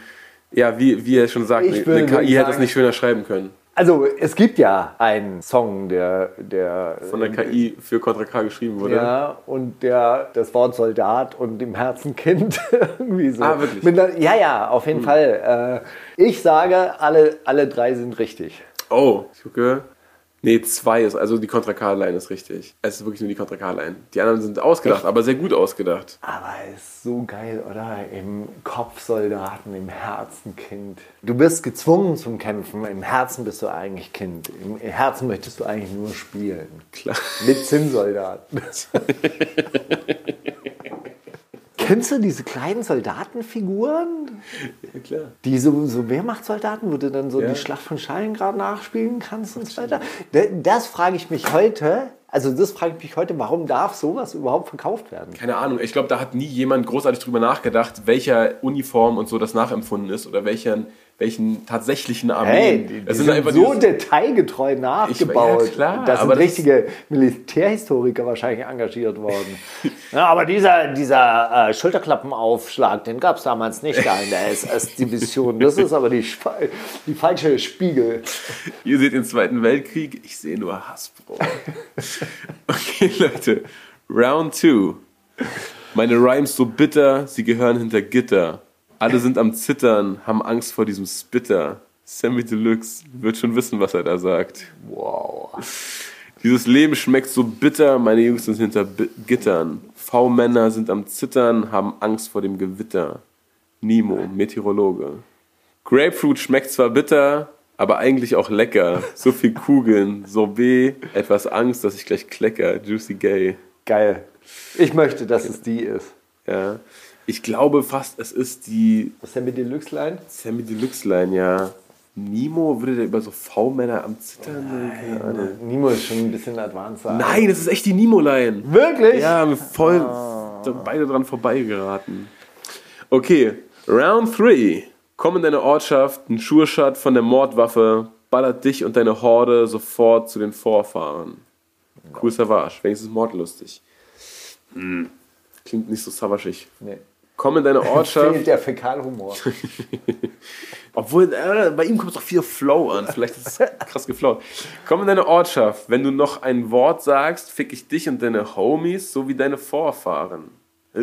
ja, wie, wie er schon sagt, eine KI sagen, hätte es nicht schöner schreiben können. Also es gibt ja einen Song, der, der von der KI für Contra K geschrieben wurde. Ja, und der das Wort Soldat und im Herzen Kind irgendwie so. Ah, wirklich? Einer, ja, ja, auf jeden hm. Fall. Äh, ich sage, alle, alle drei sind richtig. Oh, ich gucke. Nee, zwei ist, also die Contra K-Line ist richtig. Es ist wirklich nur die Contra K-Line. Die anderen sind ausgedacht, Echt? aber sehr gut ausgedacht. Aber ist so geil, oder? Im Kopf Soldaten, im Herzen Kind. Du bist gezwungen zum Kämpfen, im Herzen bist du eigentlich Kind. Im Herzen möchtest du eigentlich nur spielen. Klar. Mit Zinnsoldaten. Kennst du diese kleinen Soldatenfiguren? Ja, klar. Die so, so Wehrmachtssoldaten, wo du dann so ja. die Schlacht von Stalingrad nachspielen kannst und so weiter. Das frage ich mich heute. Also das frage ich mich heute, warum darf sowas überhaupt verkauft werden? Keine Ahnung. Ich glaube, da hat nie jemand großartig drüber nachgedacht, welcher Uniform und so das nachempfunden ist oder welchen welchen tatsächlichen Armeen. Hey, die, die sind, sind so detailgetreu nachgebaut. Ich, ja, klar, da sind richtige Militärhistoriker wahrscheinlich engagiert worden. ja, aber dieser, dieser äh, Schulterklappenaufschlag, den gab es damals nicht da in der SS-Division. Das ist aber die, die falsche Spiegel. Ihr seht den Zweiten Weltkrieg, ich sehe nur Hasbro. okay, Leute. Round 2. Meine Rhymes so bitter, sie gehören hinter Gitter. Alle sind am Zittern, haben Angst vor diesem Spitter. Sammy Deluxe wird schon wissen, was er da sagt. Wow. Dieses Leben schmeckt so bitter, meine Jungs sind hinter Bi Gittern. V-Männer sind am Zittern, haben Angst vor dem Gewitter. Nemo, Meteorologe. Grapefruit schmeckt zwar bitter, aber eigentlich auch lecker. So viel Kugeln, Sorbet, etwas Angst, dass ich gleich klecker. Juicy Gay. Geil. Ich möchte, dass es die ist. Ja. Ich glaube fast, es ist die mit Deluxe Line? Sammy Deluxe Line, ja. Nemo würde der über so V-Männer am Zittern. Ahnung. Nemo ist schon ein bisschen advanced. Nein, das ist echt die Nemo-Line. Wirklich? Ja, wir voll beide dran vorbeigeraten. Okay, Round 3. Komm in deine Ortschaft, ein Schurschat von der Mordwaffe, ballert dich und deine Horde sofort zu den Vorfahren. Cool Savage, wenigstens mordlustig. Hm. Klingt nicht so savagig. Nee. Komm in deine Ortschaft. Fehlt der Fäkalhumor. Obwohl, äh, bei ihm kommt doch viel Flow an. Vielleicht ist es krass geflowt. Komm in deine Ortschaft. Wenn du noch ein Wort sagst, fick ich dich und deine Homies sowie deine Vorfahren. Äh?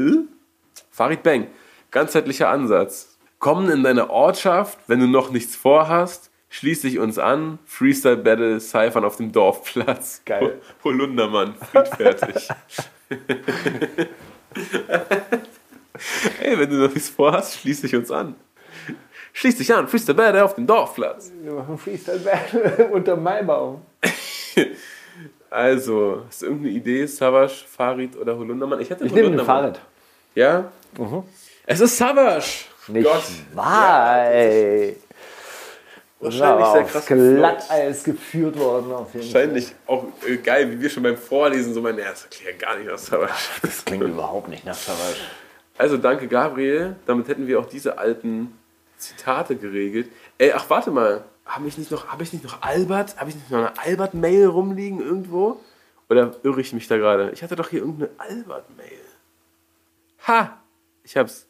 Farid Bang. Ganzheitlicher Ansatz. Komm in deine Ortschaft. Wenn du noch nichts vorhast, schließ dich uns an. Freestyle Battle, Cyphern auf dem Dorfplatz. Geil. Holundermann, friedfertig. Ey, wenn du noch nichts vorhast, schließ dich uns an. Schließ dich an, Freestyle Battle auf dem Dorfplatz. Wir machen Freestyle Battle unter Maibaum. Also, hast du irgendeine Idee, Savage, Farid oder Holundermann? Ich hätte Ich nehme Holundermann. Fahrrad. Ja? Es ist Savage! Nicht Gott. wahr, ey. Wahrscheinlich Ja, sehr krass. Glatteis geführt worden auf jeden Wahrscheinlich auch äh, geil, wie wir schon beim Vorlesen so meinen, ja, das erklärt gar nicht was Savage. Das klingt überhaupt nicht nach Savage. Also danke Gabriel, damit hätten wir auch diese alten Zitate geregelt. Ey, ach warte mal, habe ich nicht noch, habe ich nicht noch Albert, habe ich nicht noch eine Albert-Mail rumliegen irgendwo? Oder irre ich mich da gerade? Ich hatte doch hier irgendeine Albert-Mail. Ha, ich hab's.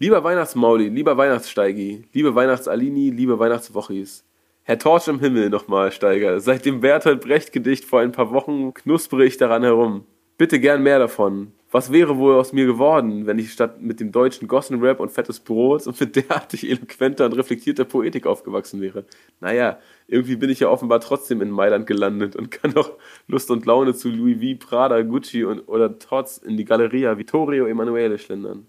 Lieber Weihnachtsmauli, lieber Weihnachtssteigi, liebe Weihnachtsalini, liebe Weihnachtswochis. Herr Torch im Himmel nochmal, Steiger. Seit dem Bertolt Brecht Gedicht vor ein paar Wochen knuspere ich daran herum. Bitte gern mehr davon. Was wäre wohl aus mir geworden, wenn ich statt mit dem deutschen Gossenrap und fettes Brot und mit derartig eloquenter und reflektierter Poetik aufgewachsen wäre? Naja, irgendwie bin ich ja offenbar trotzdem in Mailand gelandet und kann noch Lust und Laune zu Louis V, Prada, Gucci und, oder Tots in die Galleria Vittorio Emanuele schlendern.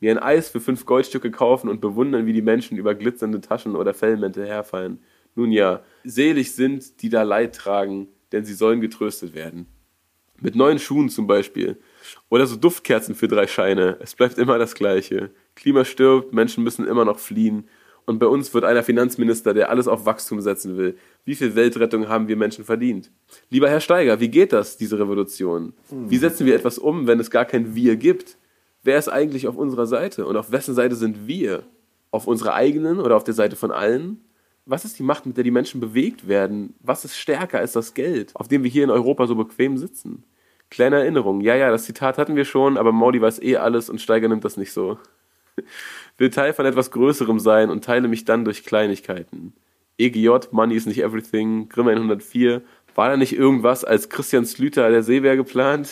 Mir ein Eis für fünf Goldstücke kaufen und bewundern, wie die Menschen über glitzernde Taschen oder Fellmäntel herfallen. Nun ja, selig sind, die da Leid tragen, denn sie sollen getröstet werden. Mit neuen Schuhen zum Beispiel. Oder so Duftkerzen für drei Scheine. Es bleibt immer das Gleiche. Klima stirbt, Menschen müssen immer noch fliehen. Und bei uns wird einer Finanzminister, der alles auf Wachstum setzen will. Wie viel Weltrettung haben wir Menschen verdient? Lieber Herr Steiger, wie geht das, diese Revolution? Wie setzen wir etwas um, wenn es gar kein Wir gibt? Wer ist eigentlich auf unserer Seite? Und auf wessen Seite sind wir? Auf unserer eigenen oder auf der Seite von allen? Was ist die Macht, mit der die Menschen bewegt werden? Was ist stärker als das Geld, auf dem wir hier in Europa so bequem sitzen? Kleine Erinnerung. Ja, ja, das Zitat hatten wir schon, aber Maudi weiß eh alles und Steiger nimmt das nicht so. Will Teil von etwas Größerem sein und teile mich dann durch Kleinigkeiten. EGJ, Money is nicht everything, Grimm 104. War da nicht irgendwas als Christian Slüter der Seebär geplant?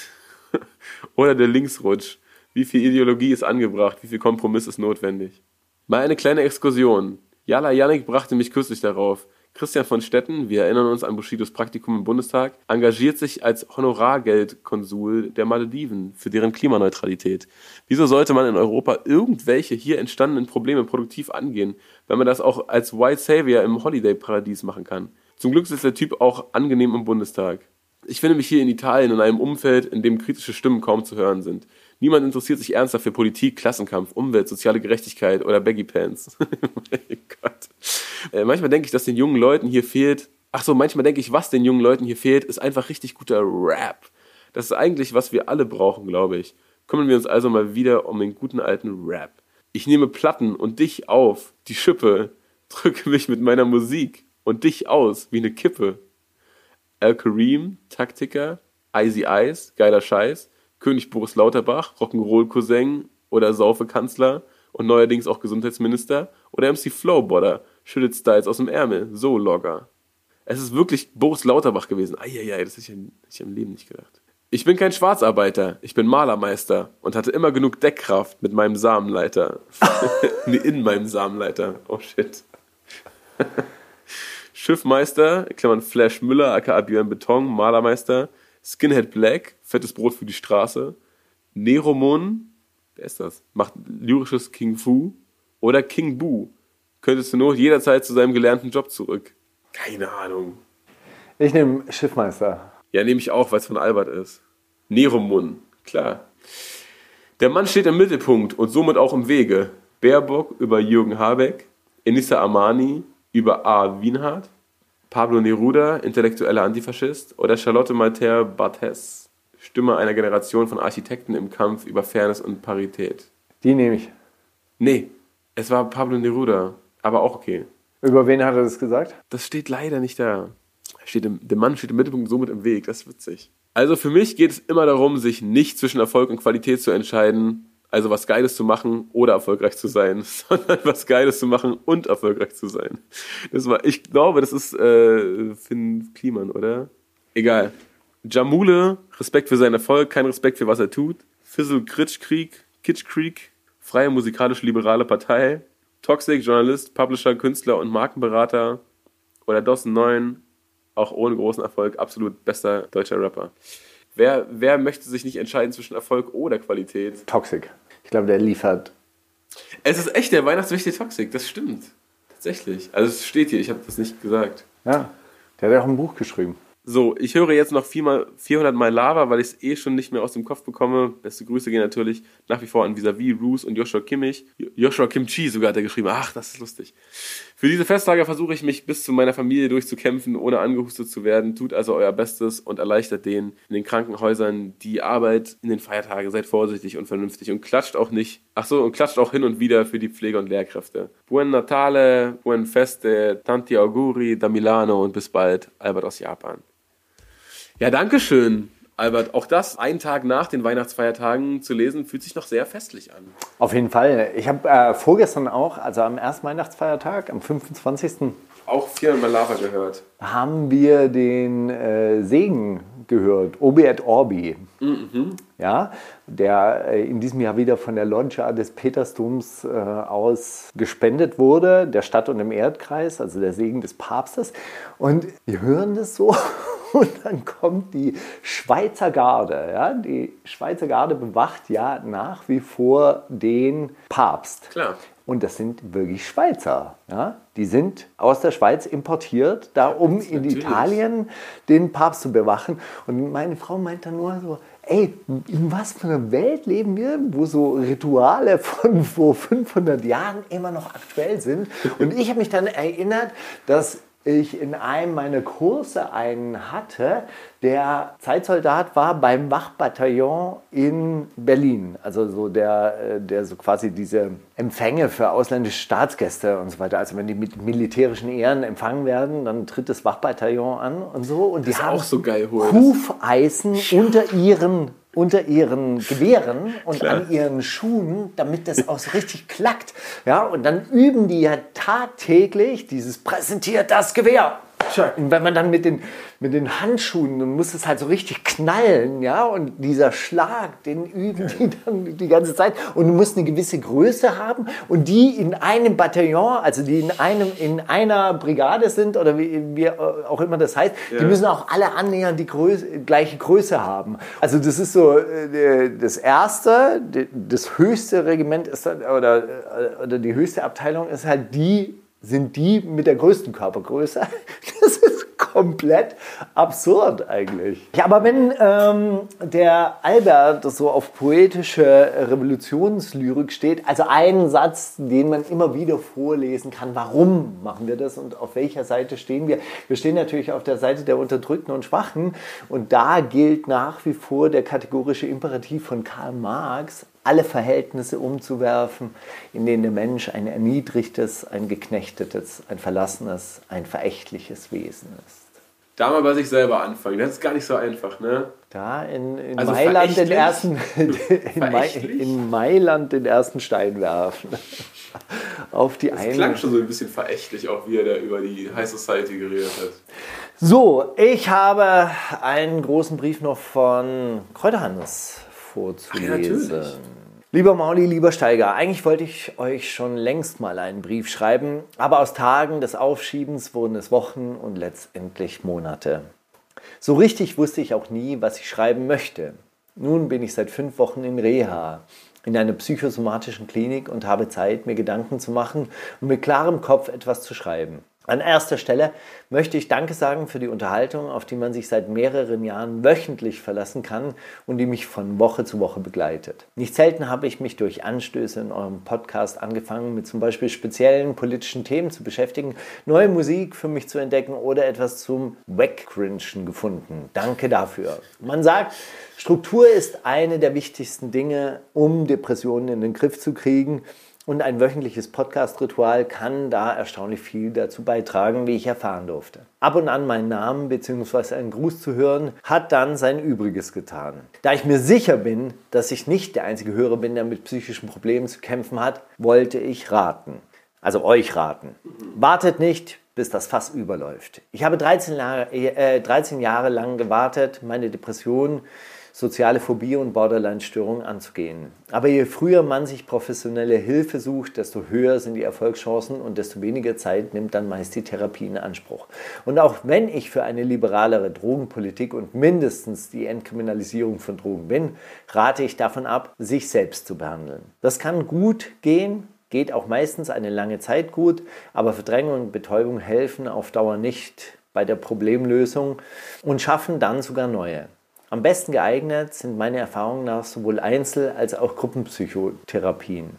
Oder der Linksrutsch? Wie viel Ideologie ist angebracht? Wie viel Kompromiss ist notwendig? Mal eine kleine Exkursion. Jala Yannick brachte mich kürzlich darauf. Christian von Stetten, wir erinnern uns an Bushidos Praktikum im Bundestag, engagiert sich als Honorargeldkonsul der Malediven für deren Klimaneutralität. Wieso sollte man in Europa irgendwelche hier entstandenen Probleme produktiv angehen, wenn man das auch als White Savior im Holiday-Paradies machen kann? Zum Glück ist der Typ auch angenehm im Bundestag. Ich finde mich hier in Italien in einem Umfeld, in dem kritische Stimmen kaum zu hören sind. Niemand interessiert sich ernsthaft für Politik, Klassenkampf, Umwelt, soziale Gerechtigkeit oder Baggy Pants. mein Gott. Äh, manchmal denke ich, dass den jungen Leuten hier fehlt. Ach so, manchmal denke ich, was den jungen Leuten hier fehlt, ist einfach richtig guter Rap. Das ist eigentlich, was wir alle brauchen, glaube ich. Kümmern wir uns also mal wieder um den guten alten Rap. Ich nehme Platten und dich auf, die Schippe, drücke mich mit meiner Musik und dich aus wie eine Kippe. Al Kareem, Taktiker, Icy Ice, geiler Scheiß, König Boris Lauterbach, Rock'n'Roll-Cousin oder Saufe-Kanzler und neuerdings auch Gesundheitsminister oder MC Flowbodder, schüttet Styles aus dem Ärmel, so Logger. Es ist wirklich Boris Lauterbach gewesen. Eieiei, das hätte ich, hätte im Leben nicht gedacht. Ich bin kein Schwarzarbeiter, ich bin Malermeister und hatte immer genug Deckkraft mit meinem Samenleiter. nee, in meinem Samenleiter. Oh shit. Schiffmeister, Klammern Flash Müller, aka Björn Beton, Malermeister. Skinhead Black, fettes Brot für die Straße. Neromon, wer ist das? Macht lyrisches King Fu. Oder King Boo. Könntest du nur jederzeit zu seinem gelernten Job zurück. Keine Ahnung. Ich nehme Schiffmeister. Ja, nehme ich auch, weil es von Albert ist. Neromon, klar. Der Mann steht im Mittelpunkt und somit auch im Wege. Baerbock über Jürgen Habeck, Enissa Armani über A. Wienhardt, Pablo Neruda, intellektueller Antifaschist, oder Charlotte Malter Barthes, Stimme einer Generation von Architekten im Kampf über Fairness und Parität. Die nehme ich. Nee, es war Pablo Neruda, aber auch okay. Über wen hat er das gesagt? Das steht leider nicht da. Steht im, der Mann steht im Mittelpunkt somit im Weg. Das ist witzig. Also für mich geht es immer darum, sich nicht zwischen Erfolg und Qualität zu entscheiden, also was Geiles zu machen oder erfolgreich zu sein, sondern was Geiles zu machen und erfolgreich zu sein. Das war, ich glaube, das ist äh, Finn Kliman, oder? Egal. Jamule, Respekt für seinen Erfolg, kein Respekt für was er tut. Fizzle Kritschkrieg, Kitschkrieg, Freie musikalisch-liberale Partei. Toxic, Journalist, Publisher, Künstler und Markenberater. Oder Dawson 9, auch ohne großen Erfolg, absolut bester deutscher Rapper. Wer, wer möchte sich nicht entscheiden zwischen Erfolg oder Qualität? Toxic. Ich glaube, der liefert. Es ist echt der Weihnachtswichtige Toxic, das stimmt. Tatsächlich. Also es steht hier, ich habe das nicht gesagt. Ja, der hat ja auch ein Buch geschrieben. So, ich höre jetzt noch viermal, 400 Mal Lava, weil ich es eh schon nicht mehr aus dem Kopf bekomme. Beste Grüße gehen natürlich nach wie vor an Visavi, Roos und Joshua Kimmich. Joshua Kimchi sogar hat er geschrieben. Ach, das ist lustig. Für diese Festtage versuche ich mich bis zu meiner Familie durchzukämpfen, ohne angehustet zu werden. Tut also euer Bestes und erleichtert denen in den Krankenhäusern die Arbeit in den Feiertagen. Seid vorsichtig und vernünftig und klatscht auch nicht. Ach so, und klatscht auch hin und wieder für die Pflege und Lehrkräfte. Buen Natale, buen Feste, tanti auguri da Milano und bis bald. Albert aus Japan. Ja, danke schön, Albert. Auch das, einen Tag nach den Weihnachtsfeiertagen zu lesen, fühlt sich noch sehr festlich an. Auf jeden Fall. Ich habe äh, vorgestern auch, also am ersten Weihnachtsfeiertag, am 25. Auch viermal Lava gehört. haben wir den äh, Segen gehört, Obi et Orbi. Ja, der äh, in diesem Jahr wieder von der Loggia des Petersdoms äh, aus gespendet wurde, der Stadt und im Erdkreis, also der Segen des Papstes. Und wir hören das so und dann kommt die Schweizer Garde. Ja? Die Schweizer Garde bewacht ja nach wie vor den Papst. Klar. Und das sind wirklich Schweizer. Ja? Die sind aus der Schweiz importiert, da um in natürlich. Italien den Papst zu bewachen. Und meine Frau meint dann nur so, ey, in was für einer Welt leben wir, wo so Rituale von vor 500 Jahren immer noch aktuell sind. Und ich habe mich dann erinnert, dass ich in einem meiner Kurse einen hatte, der Zeitsoldat war beim Wachbataillon in Berlin. Also so der, äh, der so quasi diese Empfänge für ausländische Staatsgäste und so weiter. Also wenn die mit militärischen Ehren empfangen werden, dann tritt das Wachbataillon an und so. Und die ist haben auch so geil. Hufeisen unter ihren unter ihren Gewehren und Klar. an ihren Schuhen, damit das auch so richtig klackt. Ja, und dann üben die ja tagtäglich dieses präsentiert das Gewehr. Und wenn man dann mit den, mit den Handschuhen, dann muss es halt so richtig knallen, ja, und dieser Schlag, den üben die dann die ganze Zeit. Und du musst eine gewisse Größe haben und die in einem Bataillon, also die in einem, in einer Brigade sind oder wie, wie auch immer das heißt, die müssen auch alle annähernd die Größe, gleiche Größe haben. Also das ist so äh, das erste, das höchste Regiment ist dann, oder, äh, oder die höchste Abteilung ist halt die, sind die mit der größten Körpergröße. Das ist komplett absurd eigentlich. Ja, aber wenn ähm, der Albert so auf poetische Revolutionslyrik steht, also einen Satz, den man immer wieder vorlesen kann, warum machen wir das und auf welcher Seite stehen wir? Wir stehen natürlich auf der Seite der Unterdrückten und Schwachen und da gilt nach wie vor der kategorische Imperativ von Karl Marx, alle Verhältnisse umzuwerfen, in denen der Mensch ein erniedrigtes, ein geknechtetes, ein verlassenes, ein verächtliches Wesen ist. Da mal bei sich selber anfangen. Das ist gar nicht so einfach, ne? Da in, in Also Mailand den ersten in, in Mailand den ersten Stein werfen. Auf die Das eine. klang schon so ein bisschen verächtlich, auch wie er da über die High Society geredet hat. So, ich habe einen großen Brief noch von Kräuterhannes vorzulesen. Ach. Lieber Mauli, lieber Steiger, eigentlich wollte ich euch schon längst mal einen Brief schreiben, aber aus Tagen des Aufschiebens wurden es Wochen und letztendlich Monate. So richtig wusste ich auch nie, was ich schreiben möchte. Nun bin ich seit fünf Wochen in Reha, in einer psychosomatischen Klinik und habe Zeit, mir Gedanken zu machen und mit klarem Kopf etwas zu schreiben. An erster Stelle möchte ich Danke sagen für die Unterhaltung, auf die man sich seit mehreren Jahren wöchentlich verlassen kann und die mich von Woche zu Woche begleitet. Nicht selten habe ich mich durch Anstöße in eurem Podcast angefangen, mit zum Beispiel speziellen politischen Themen zu beschäftigen, neue Musik für mich zu entdecken oder etwas zum Wegcringen gefunden. Danke dafür. Man sagt, Struktur ist eine der wichtigsten Dinge, um Depressionen in den Griff zu kriegen. Und ein wöchentliches Podcast-Ritual kann da erstaunlich viel dazu beitragen, wie ich erfahren durfte. Ab und an meinen Namen bzw. einen Gruß zu hören, hat dann sein Übriges getan. Da ich mir sicher bin, dass ich nicht der einzige Hörer bin, der mit psychischen Problemen zu kämpfen hat, wollte ich raten. Also euch raten. Wartet nicht, bis das Fass überläuft. Ich habe 13 Jahre, äh, 13 Jahre lang gewartet, meine Depression soziale Phobie und Borderline-Störungen anzugehen. Aber je früher man sich professionelle Hilfe sucht, desto höher sind die Erfolgschancen und desto weniger Zeit nimmt dann meist die Therapie in Anspruch. Und auch wenn ich für eine liberalere Drogenpolitik und mindestens die Entkriminalisierung von Drogen bin, rate ich davon ab, sich selbst zu behandeln. Das kann gut gehen, geht auch meistens eine lange Zeit gut, aber Verdrängung und Betäubung helfen auf Dauer nicht bei der Problemlösung und schaffen dann sogar neue. Am besten geeignet sind meiner Erfahrung nach sowohl Einzel- als auch Gruppenpsychotherapien.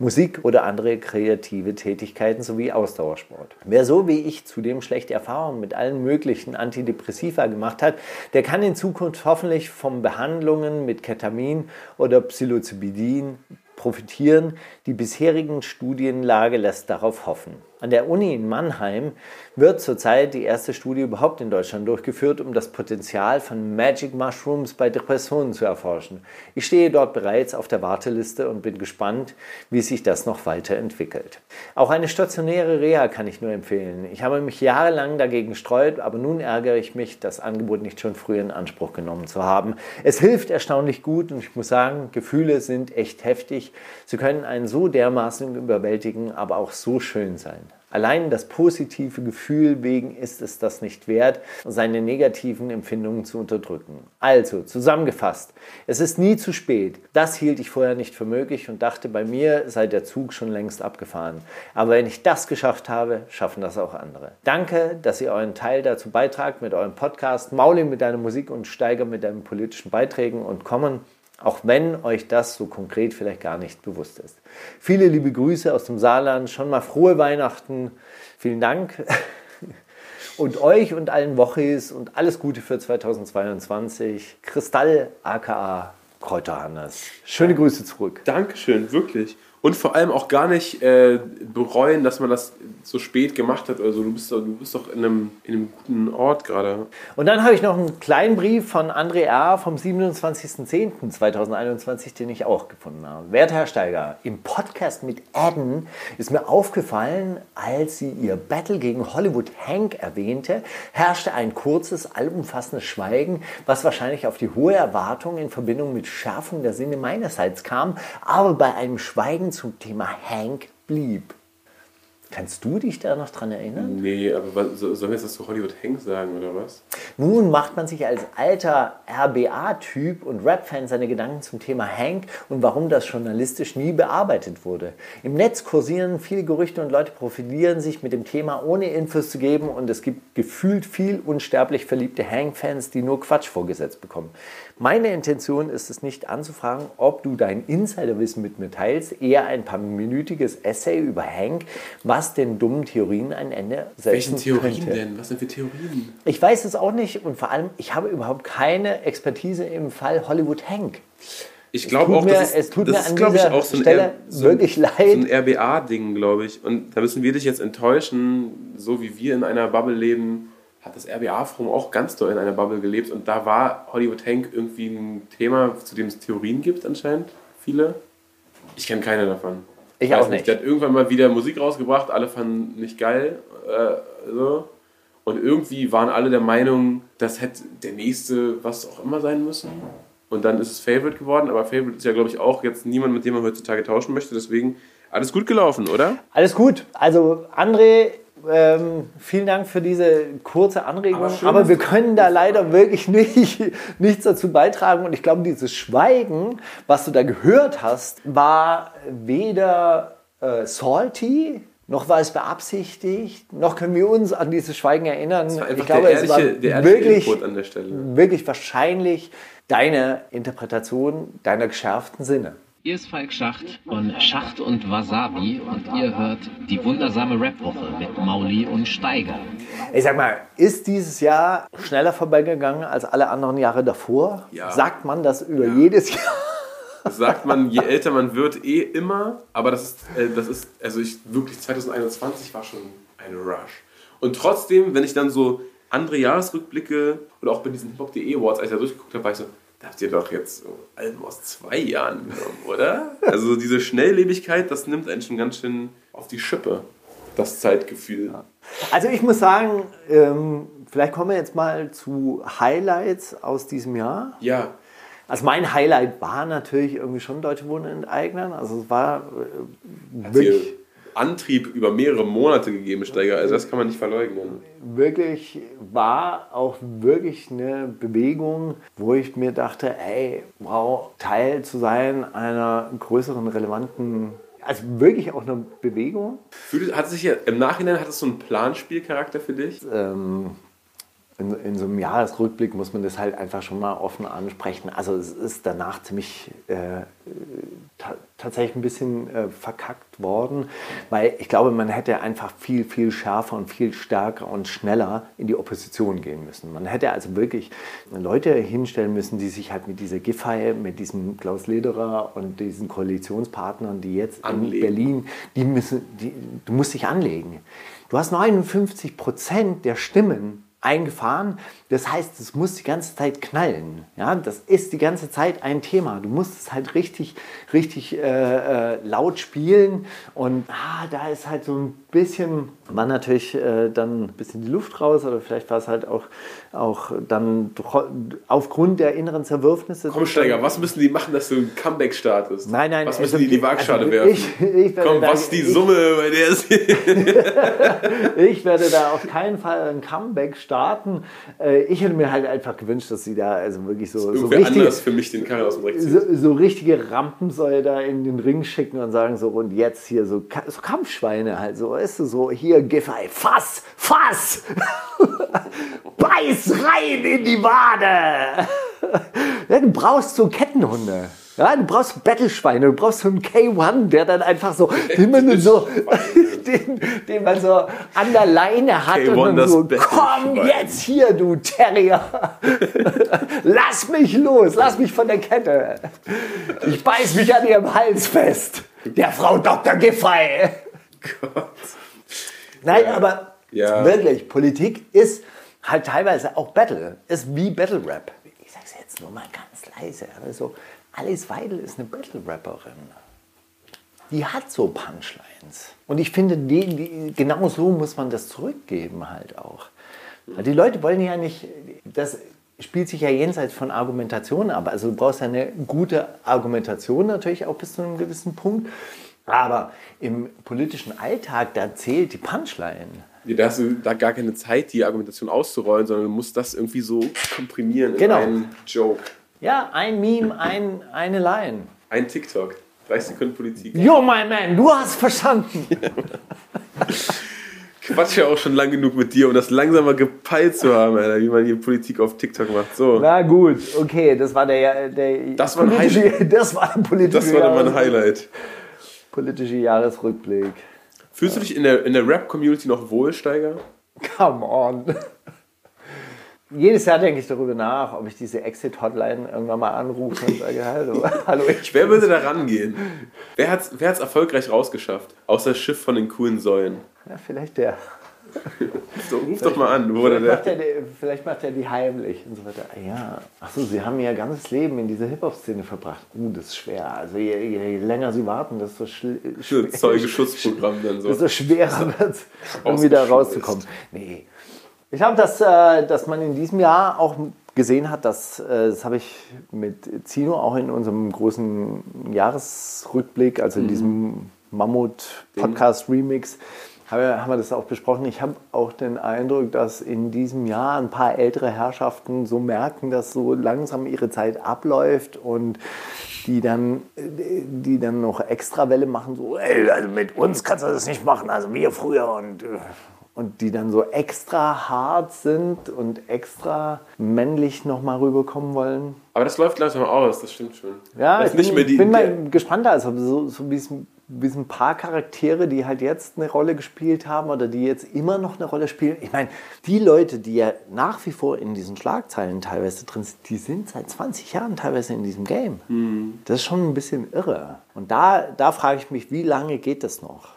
Musik oder andere kreative Tätigkeiten sowie Ausdauersport. Wer so wie ich zudem schlechte Erfahrungen mit allen möglichen Antidepressiva gemacht hat, der kann in Zukunft hoffentlich von Behandlungen mit Ketamin oder Psilocybin profitieren. Die bisherigen Studienlage lässt darauf hoffen. An der Uni in Mannheim wird zurzeit die erste Studie überhaupt in Deutschland durchgeführt, um das Potenzial von Magic Mushrooms bei Depressionen zu erforschen. Ich stehe dort bereits auf der Warteliste und bin gespannt, wie sich das noch weiterentwickelt. Auch eine stationäre Reha kann ich nur empfehlen. Ich habe mich jahrelang dagegen gestreut, aber nun ärgere ich mich, das Angebot nicht schon früher in Anspruch genommen zu haben. Es hilft erstaunlich gut und ich muss sagen, Gefühle sind echt heftig. Sie können einen so dermaßen überwältigen, aber auch so schön sein. Allein das positive Gefühl wegen ist es das nicht wert, seine negativen Empfindungen zu unterdrücken. Also, zusammengefasst, es ist nie zu spät. Das hielt ich vorher nicht für möglich und dachte, bei mir sei der Zug schon längst abgefahren. Aber wenn ich das geschafft habe, schaffen das auch andere. Danke, dass ihr euren Teil dazu beitragt mit eurem Podcast, Mauli mit deiner Musik und Steiger mit deinen politischen Beiträgen und kommen auch wenn euch das so konkret vielleicht gar nicht bewusst ist. Viele liebe Grüße aus dem Saarland, schon mal frohe Weihnachten, vielen Dank und euch und allen Wochis und alles Gute für 2022. Kristall aka Kräuterhannes. Schöne Grüße zurück. Dankeschön, wirklich. Und vor allem auch gar nicht äh, bereuen, dass man das so spät gemacht hat. Also du bist doch, du bist doch in, einem, in einem guten Ort gerade. Und dann habe ich noch einen kleinen Brief von André R. vom 27.10.2021, den ich auch gefunden habe. Werter Herr Steiger, im Podcast mit Adam ist mir aufgefallen, als sie ihr Battle gegen Hollywood Hank erwähnte, herrschte ein kurzes, allumfassendes Schweigen, was wahrscheinlich auf die hohe Erwartung in Verbindung mit Schärfung der Sinne meinerseits kam, aber bei einem Schweigen zum Thema Hank blieb. Kannst du dich da noch dran erinnern? Nee, aber was, sollen wir jetzt das zu Hollywood Hank sagen oder was? Nun macht man sich als alter RBA-Typ und Rap-Fan seine Gedanken zum Thema Hank und warum das journalistisch nie bearbeitet wurde. Im Netz kursieren viele Gerüchte und Leute profilieren sich mit dem Thema, ohne Infos zu geben und es gibt gefühlt viel unsterblich verliebte Hank-Fans, die nur Quatsch vorgesetzt bekommen. Meine Intention ist es nicht anzufragen, ob du dein Insiderwissen mit mir teilst, eher ein paar minütiges Essay über Hank, was den dummen Theorien ein Ende setzen Welchen Theorien könnte. denn? Was denn für Theorien? Ich weiß es auch nicht und vor allem, ich habe überhaupt keine Expertise im Fall Hollywood Hank. Ich glaube auch, mir- das ist, es tut das mir ist, an glaube ich, auch so ein, Stelle so ein, wirklich leid. so ein RBA-Ding, glaube ich. Und da müssen wir dich jetzt enttäuschen, so wie wir in einer Bubble leben, hat das RBA-Forum auch ganz doll in einer Bubble gelebt. Und da war Hollywood Hank irgendwie ein Thema, zu dem es Theorien gibt anscheinend. Viele. Ich kenne keine davon. Ich weiß auch nicht. Der hat irgendwann mal wieder Musik rausgebracht, alle fanden nicht geil. Äh, so. Und irgendwie waren alle der Meinung, das hätte der nächste was auch immer sein müssen. und dann ist es Favorite geworden. Aber Favorite ist ja, glaube ich, auch jetzt niemand, mit dem man heutzutage tauschen möchte. Deswegen alles gut gelaufen, oder? Alles gut. Also André, ähm, vielen Dank für diese kurze Anregung. Aber schön, Aber, wir können da leider wirklich nicht, nichts dazu beitragen. Und ich glaube, dieses Schweigen, was du da gehört hast, war weder äh, salty, noch war es beabsichtigt, noch können wir uns an dieses Schweigen erinnern. Ich glaube, der es war ehrliche, ehrliche wirklich, wirklich wahrscheinlich deine Interpretation deiner geschärften Sinne. Hier ist Falk Schacht von Schacht und Wasabi und ihr hört die wundersame Rap-Woche mit Mauli und Steiger. Ich sag mal, ist dieses Jahr schneller vorbeigegangen als alle anderen Jahre davor? Ja. Sagt man das über jedes Jahr? Das sagt man, je älter man wird, eh immer. Aber das ist, äh, das ist also ich wirklich 2021 war schon ein Rush. Und trotzdem, wenn ich dann so andere Jahresrückblicke oder auch bei diesen Hip-Hop.de Awards, als ich da durchgeguckt habe, war ich so, da habt ihr doch jetzt so Alben aus zwei Jahren genommen, oder? Also diese Schnelllebigkeit, das nimmt einen schon ganz schön auf die Schippe, das Zeitgefühl. Also ich muss sagen, ähm, vielleicht kommen wir jetzt mal zu Highlights aus diesem Jahr. Ja, Also mein Highlight war natürlich irgendwie schon Deutsche Wohnen enteignern. Also es war äh, wirklich, Antrieb über mehrere Monate gegeben, Steiger. Also das kann man nicht verleugnen. wirklich, war auch wirklich eine Bewegung, wo ich mir dachte, ey, wow, Teil zu sein einer größeren, relevanten, also wirklich auch eine Bewegung. Hat sich ja im Nachhinein hat es so einen Planspielcharakter für dich? ähm, in, in so einem Jahresrückblick muss man das halt einfach schon mal offen ansprechen. Also es ist danach ziemlich äh, tatsächlich ein bisschen äh, verkackt worden, weil ich glaube, man hätte einfach viel, viel schärfer und viel stärker und schneller in die Opposition gehen müssen. Man hätte also wirklich Leute hinstellen müssen, die sich halt mit dieser Giffey, mit diesem Klaus Lederer und diesen Koalitionspartnern, die jetzt Anlegen. in Berlin, die müssen, die, du musst dich anlegen. Du hast 59 Prozent der Stimmen eingefahren. Das heißt, es muss die ganze Zeit knallen. Ja, das ist die ganze Zeit ein Thema. Du musst es halt richtig, richtig äh, äh, laut spielen. Und ah, da ist halt so ein bisschen, war natürlich äh, dann ein bisschen die Luft raus. Oder vielleicht war es halt auch, auch dann aufgrund der inneren Zerwürfnisse. Komm, Steiger, was müssen die machen, dass du ein Comeback startest? Nein, nein, Was also müssen die in die Waagschale also werfen? ich- ich Komm, da- was ist die ich- Summe, bei der es Ich werde da auf keinen Fall ein Comeback starten. Äh, Ich hätte mir halt einfach gewünscht, dass sie da also wirklich so, so, richtige, anders für mich den Karren aus dem Dreck zieht. so, so richtige Rampensäue da in den Ring schicken und sagen so, und jetzt hier so, so Kampfschweine halt, so, weißt du, so, hier Giffey, fass, fass, beiß rein in die Wade. Du brauchst so Kettenhunde. Ja, du brauchst Battle-Schweine, du brauchst so einen K1, der dann einfach so, den man so, den, den man so an der Leine hat K1, und dann so, komm jetzt hier, du Terrier. lass mich los, lass mich von der Kette. Ich beiß mich an ihrem Hals fest. Der Frau Dr. Giffey. Gott. Nein, aber Ja. wirklich, Politik ist halt teilweise auch Battle. Ist wie Battle Rap. Ich sag's jetzt nur mal ganz leise. Also, Alice Weidel ist eine Battle Rapperin. Die hat so Punchlines. Und ich finde, die, die, genau so muss man das zurückgeben halt auch. Die Leute wollen ja nicht, das spielt sich ja jenseits von Argumentation ab. Also du brauchst ja eine gute Argumentation natürlich auch bis zu einem gewissen Punkt. Aber im politischen Alltag, da zählt die Punchline. Nee, Da hast du da gar keine Zeit, die Argumentation auszurollen, sondern du musst das irgendwie so komprimieren Genau. in einen Joke. Ja, ein Meme, ein, eine Line. Ein TikTok. 30 Sekunden Politik. Yo, my man, du hast verstanden. Quatsch ja auch schon lang genug mit dir, um das langsam mal gepeilt zu haben, Alter, wie man hier Politik auf TikTok macht. So, Na gut, okay, das war der, der Das war ein politische, das war der politische, das war dann mein Highlight. politische Jahresrückblick. Fühlst du dich in der, in der Rap-Community noch wohl, Steiger? Come on. Jedes Jahr denke ich darüber nach, ob ich diese Exit-Hotline irgendwann mal anrufe und sage, hallo, hallo ich Wer würde da rangehen? Wer hat es wer hat's erfolgreich rausgeschafft? Außer das Schiff von den coolen Säulen. Ja, vielleicht der. So, ruf doch mal an. Wo wurde Vielleicht macht, der? er, die- vielleicht macht er die heimlich und so weiter. Ah, Ja, achso, Sie haben Ihr ganzes Leben in dieser Hip-Hop-Szene verbracht. Uh, das ist schwer. Also je, je länger Sie warten, desto schl- Für schwer- Zeugeschutzprogramm dann so. desto schwerer wird es, um wieder rauszukommen. Nee. Ich glaube, dass, äh, dass man in diesem Jahr auch gesehen hat, dass, äh, das habe ich mit Zino auch in unserem großen Jahresrückblick, also in diesem Mammut-Podcast-Remix, haben wir, haben wir das auch besprochen. Ich habe auch den Eindruck, dass in diesem Jahr ein paar ältere Herrschaften so merken, dass so langsam ihre Zeit abläuft und die dann, die dann noch extra Welle machen, so, ey, also mit uns kannst du das nicht machen, also wir früher und, äh, und die dann so extra hart sind und extra männlich nochmal rüberkommen wollen. Aber das läuft langsam aus, das stimmt schon. Ja, das ich ist nicht bin, bin mal gespannt, also so, so wie es wie ein paar Charaktere, die halt jetzt eine Rolle gespielt haben oder die jetzt immer noch eine Rolle spielen. Ich meine, die Leute, die ja nach wie vor in diesen Schlagzeilen teilweise drin sind, die sind seit 20 Jahren teilweise in diesem Game. Mhm. Das ist schon ein bisschen irre. Und da, da frage ich mich, wie lange geht das noch?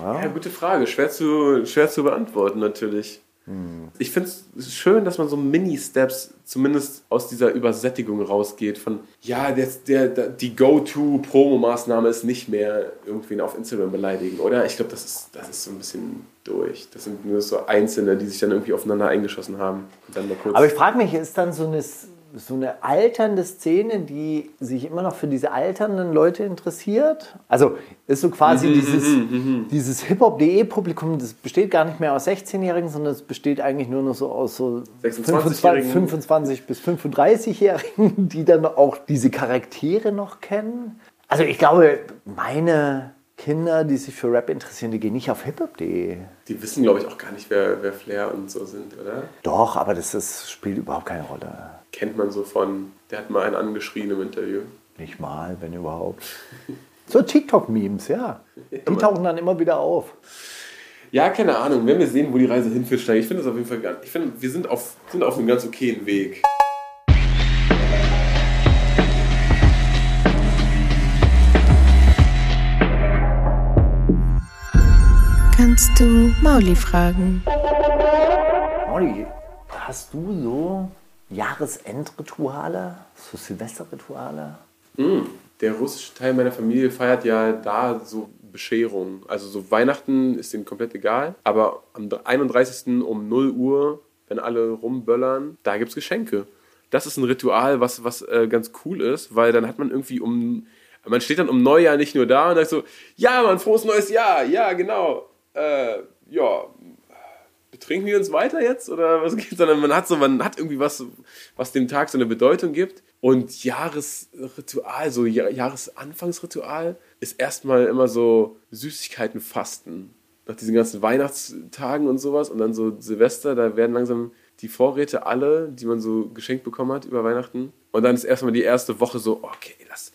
Ja, gute Frage. Schwer zu, schwer zu beantworten, natürlich. Ich finde es schön, dass man so Mini-Steps zumindest aus dieser Übersättigung rausgeht. Von, ja, der, der, der, die Go-To-Promo-Maßnahme ist nicht mehr irgendwen auf Instagram beleidigen, oder? Ich glaube, das ist, das ist so ein bisschen durch. Das sind nur so Einzelne, die sich dann irgendwie aufeinander eingeschossen haben. Und dann mal kurz Aber ich frage mich, ist dann so eine, so eine alternde Szene, die sich immer noch für diese alternden Leute interessiert? Also ist so quasi dieses, dieses Hip-Hop.de-Publikum, das besteht gar nicht mehr aus 16-Jährigen, sondern es besteht eigentlich nur noch so aus so 26-Jährigen. 25 bis 35-Jährigen, die dann auch diese Charaktere noch kennen. Also ich glaube, meine Kinder, die sich für Rap interessieren, die gehen nicht auf hiphop.de. Die wissen, glaube ich, auch gar nicht, wer, wer Flair und so sind, oder? Doch, aber das ist, spielt überhaupt keine Rolle. Kennt man so von, der hat mal einen angeschrien im Interview. Nicht mal, wenn überhaupt. So TikTok-Memes, ja. Die tauchen dann immer wieder auf. Ja, keine Ahnung. Wenn wir sehen, wo die Reise hinführt, Stein. Ich finde das auf jeden Fall ganz. Ich finde, wir sind auf, sind auf einem ganz okayen Weg. Kannst du Mauli fragen? Molly, hast du so Jahresendrituale? So Silvesterrituale? Der russische Teil meiner Familie feiert ja da so Bescherung. Also so Weihnachten ist denen komplett egal. Aber am 31. um 0 Uhr, wenn alle rumböllern, da gibt es Geschenke. Das ist ein Ritual, was, was äh, ganz cool ist, weil dann hat man irgendwie um. Man steht dann um Neujahr nicht nur da und sagt so, ja, Mann, frohes neues Jahr, ja, genau. Äh, ja, betrinken wir uns weiter jetzt oder was geht? Sondern man hat so, man hat irgendwie was, was dem Tag so eine Bedeutung gibt. Und Jahresritual, so Ja- Jahresanfangsritual, ist erstmal immer so Süßigkeiten fasten. Nach diesen ganzen Weihnachtstagen und sowas und dann so Silvester, da werden langsam die Vorräte alle, die man so geschenkt bekommen hat über Weihnachten. Und dann ist erstmal die erste Woche so, okay, das,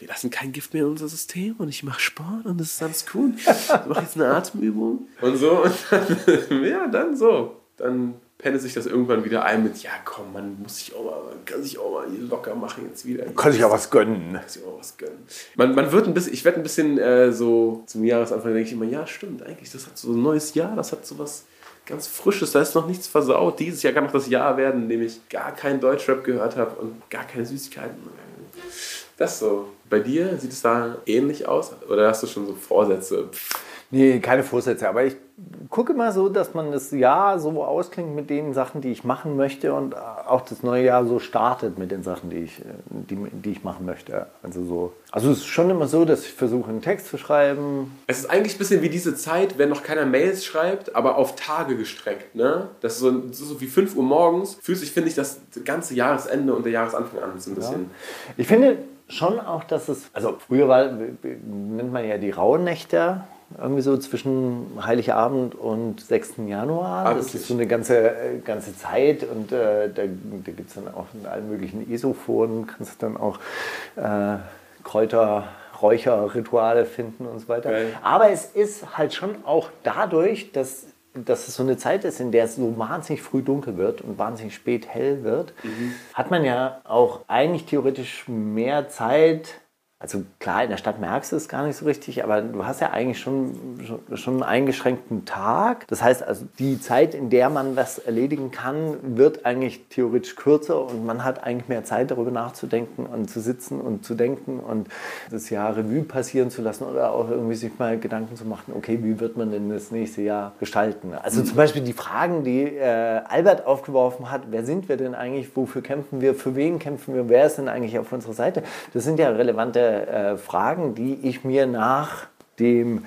wir lassen kein Gift mehr in unser System und ich mache Sport und das ist alles cool. Ich mache jetzt eine Atemübung und so. Und dann, ja, dann so. Dann pendelt sich das irgendwann wieder ein mit, ja komm, man muss sich auch mal, man kann sich auch mal hier locker machen jetzt wieder. Kann sich ja was gönnen. Kann sich auch was gönnen. Man, man wird ein bisschen, ich werde ein bisschen äh, so zum Jahresanfang denke ich immer, ja stimmt, eigentlich, das hat so ein neues Jahr, das hat so was ganz Frisches, da ist noch nichts versaut. Dieses Jahr kann noch das Jahr werden, in dem ich gar keinen Deutschrap gehört habe und gar keine Süßigkeiten. Das so. Bei dir sieht es da ähnlich aus? Oder hast du schon so Vorsätze? Nee, keine Vorsätze, aber ich gucke mal so, dass man das Jahr so ausklingt mit den Sachen, die ich machen möchte und auch das neue Jahr so startet mit den Sachen, die ich, die, die ich machen möchte. Also so. Also es ist schon immer so, dass ich versuche, einen Text zu schreiben. Es ist eigentlich ein bisschen wie diese Zeit, wenn noch keiner Mails schreibt, aber auf Tage gestreckt. Ne? Das ist so, das ist so wie 5 Uhr morgens. Fühlt sich, finde ich, das ganze Jahresende und der Jahresanfang an. So ein bisschen. Ich finde schon auch, dass es, also früher war, nennt man ja die Rauhnächte, irgendwie so zwischen Heiligabend und 6. Januar. Ah, das ist so eine ganze, äh, ganze Zeit und äh, da, da gibt es dann auch in allen möglichen Esophonen, kannst du dann auch äh, Kräuter, Räucherrituale finden und so weiter. Geil. Aber es ist halt schon auch dadurch, dass, dass es so eine Zeit ist, in der es so wahnsinnig früh dunkel wird und wahnsinnig spät hell wird, hat man ja auch eigentlich theoretisch mehr Zeit, Also klar, in der Stadt merkst du es gar nicht so richtig, aber du hast ja eigentlich schon, schon, schon einen eingeschränkten Tag. Das heißt also, die Zeit, in der man was erledigen kann, wird eigentlich theoretisch kürzer und man hat eigentlich mehr Zeit, darüber nachzudenken und zu sitzen und zu denken und das Jahr Revue passieren zu lassen oder auch irgendwie sich mal Gedanken zu machen, okay, wie wird man denn das nächste Jahr gestalten? Also zum Beispiel die Fragen, die äh, Albert aufgeworfen hat, wer sind wir denn eigentlich, wofür kämpfen wir, für wen kämpfen wir, wer ist denn eigentlich auf unserer Seite? Das sind ja relevante äh, Fragen, die ich mir nach dem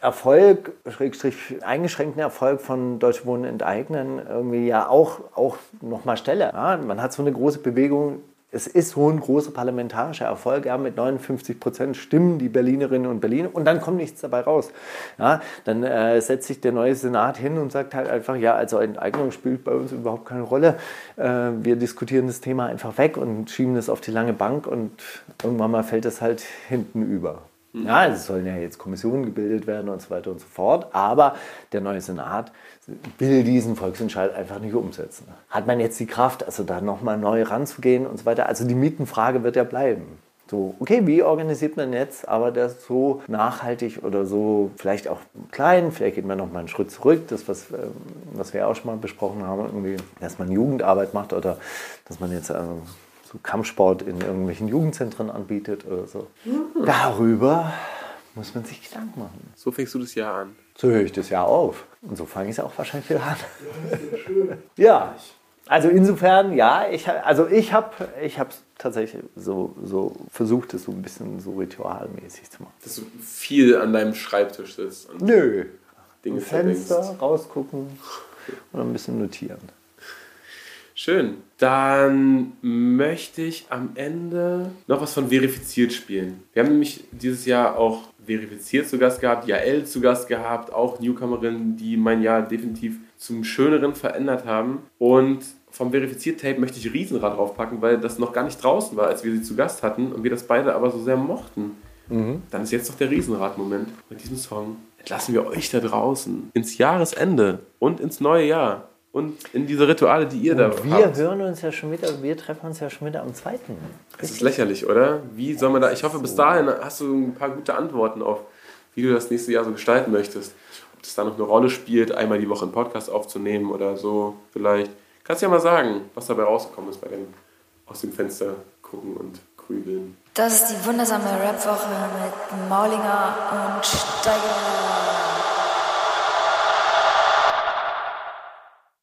Erfolg, Schrägstrich eingeschränkten Erfolg von Deutsche Wohnen enteignen, irgendwie ja auch, auch nochmal stelle. Ja, man hat so eine große Bewegung es ist so ein großer parlamentarischer Erfolg. Ja, mit 59 Prozent stimmen die Berlinerinnen und Berliner und dann kommt nichts dabei raus. Ja, dann äh, setzt sich der neue Senat hin und sagt halt einfach, ja, also Enteignung spielt bei uns überhaupt keine Rolle. Äh, wir diskutieren das Thema einfach weg und schieben es auf die lange Bank und irgendwann mal fällt es halt hinten über. Ja, es sollen ja jetzt Kommissionen gebildet werden und so weiter und so fort. Aber der neue Senat will diesen Volksentscheid einfach nicht umsetzen. Hat man jetzt die Kraft, also da nochmal neu ranzugehen und so weiter? Also die Mietenfrage wird ja bleiben. So, okay, wie organisiert man jetzt, aber das so nachhaltig oder so vielleicht auch klein, vielleicht geht man noch mal einen Schritt zurück, das, was, ähm, was wir auch schon mal besprochen haben, irgendwie, dass man Jugendarbeit macht oder dass man jetzt ähm, so Kampfsport in irgendwelchen Jugendzentren anbietet oder so. Mhm. Darüber muss man sich Gedanken machen. So fängst du das Jahr an. So höre ich das Jahr auf. Und so fange ich es auch wahrscheinlich wieder an. Ja, also insofern, ja, ich, also ich habe ich tatsächlich so, so versucht, es so ein bisschen so ritualmäßig zu machen. Dass du viel an deinem Schreibtisch sitzt. Und Nö. Dinge Fenster verdenkst. rausgucken und ein bisschen notieren. Schön. Dann möchte ich am Ende noch was von verifiziert spielen. Wir haben nämlich dieses Jahr auch verifiziert zu Gast gehabt, Jael zu Gast gehabt, auch Newcomerinnen, die mein Jahr definitiv zum Schöneren verändert haben. Und vom Verifiziert-Tape möchte ich Riesenrad draufpacken, weil das noch gar nicht draußen war, als wir sie zu Gast hatten und wir das beide aber so sehr mochten. Mhm. Dann ist jetzt noch der Riesenrad-Moment. Mit diesem Song entlassen wir euch da draußen ins Jahresende und ins neue Jahr und in diese Rituale, die ihr und da wir habt. Wir hören uns ja schon wieder, wir treffen uns ja schon wieder am zweiten. Das ist lächerlich, oder? Wie soll man da, ich hoffe, bis dahin hast du ein paar gute Antworten auf, wie du das nächste Jahr so gestalten möchtest. Ob das da noch eine Rolle spielt, einmal die Woche einen Podcast aufzunehmen oder so vielleicht. Kannst du ja mal sagen, was dabei rausgekommen ist bei dem aus dem Fenster gucken und grübeln. Das ist die wundersame Rap-Woche mit Maulinger und Steiger.